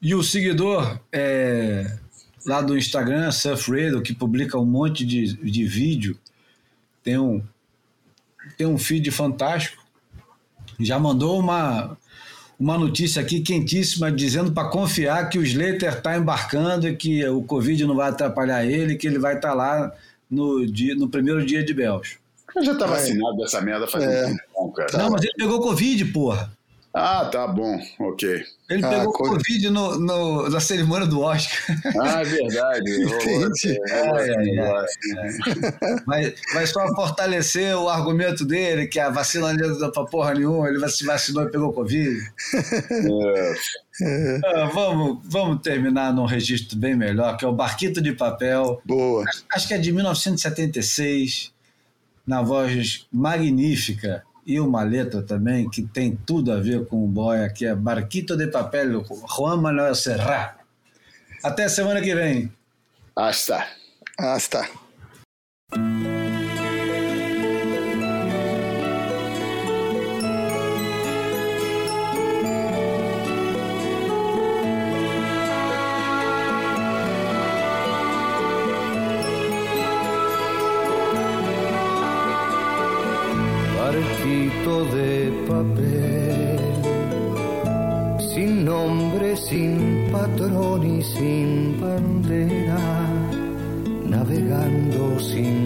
A: E o seguidor é, lá do Instagram, Surf Radio, que publica um monte de, de vídeo, tem um, tem um feed fantástico. Já mandou uma, uma notícia aqui quentíssima dizendo para confiar que o Slater está embarcando e que o Covid não vai atrapalhar ele, que ele vai estar lá no, dia, no primeiro dia de Bells.
C: Eu já tá vacinado dessa merda faz
B: É.
C: um tempo, cara.
A: Não, mas ele pegou Covid, porra.
C: Ah, tá bom, ok.
A: Ele
B: Ah,
A: pegou
B: co-
A: Covid no, no- na cerimônia do Oscar.
C: Ah, é verdade. [LAUGHS]
B: Entendi.
A: Ai, ai, ai. Vai, vai só fortalecer o argumento dele, que a vacina não dá pra porra nenhuma, ele se vacinou e pegou Covid.
C: É, [LAUGHS]
A: Ah, vamos, vamos terminar num registro bem melhor, que é o Barquito de Papel.
B: Boa.
A: Acho que é de 1976, na voz magnífica e uma letra também que tem tudo a ver com o Boia, que é Barquito de Papel, Juan Manuel Serra. Até semana que vem.
C: Hasta.
B: Ah,
E: patrón y sin bandera, navegando sin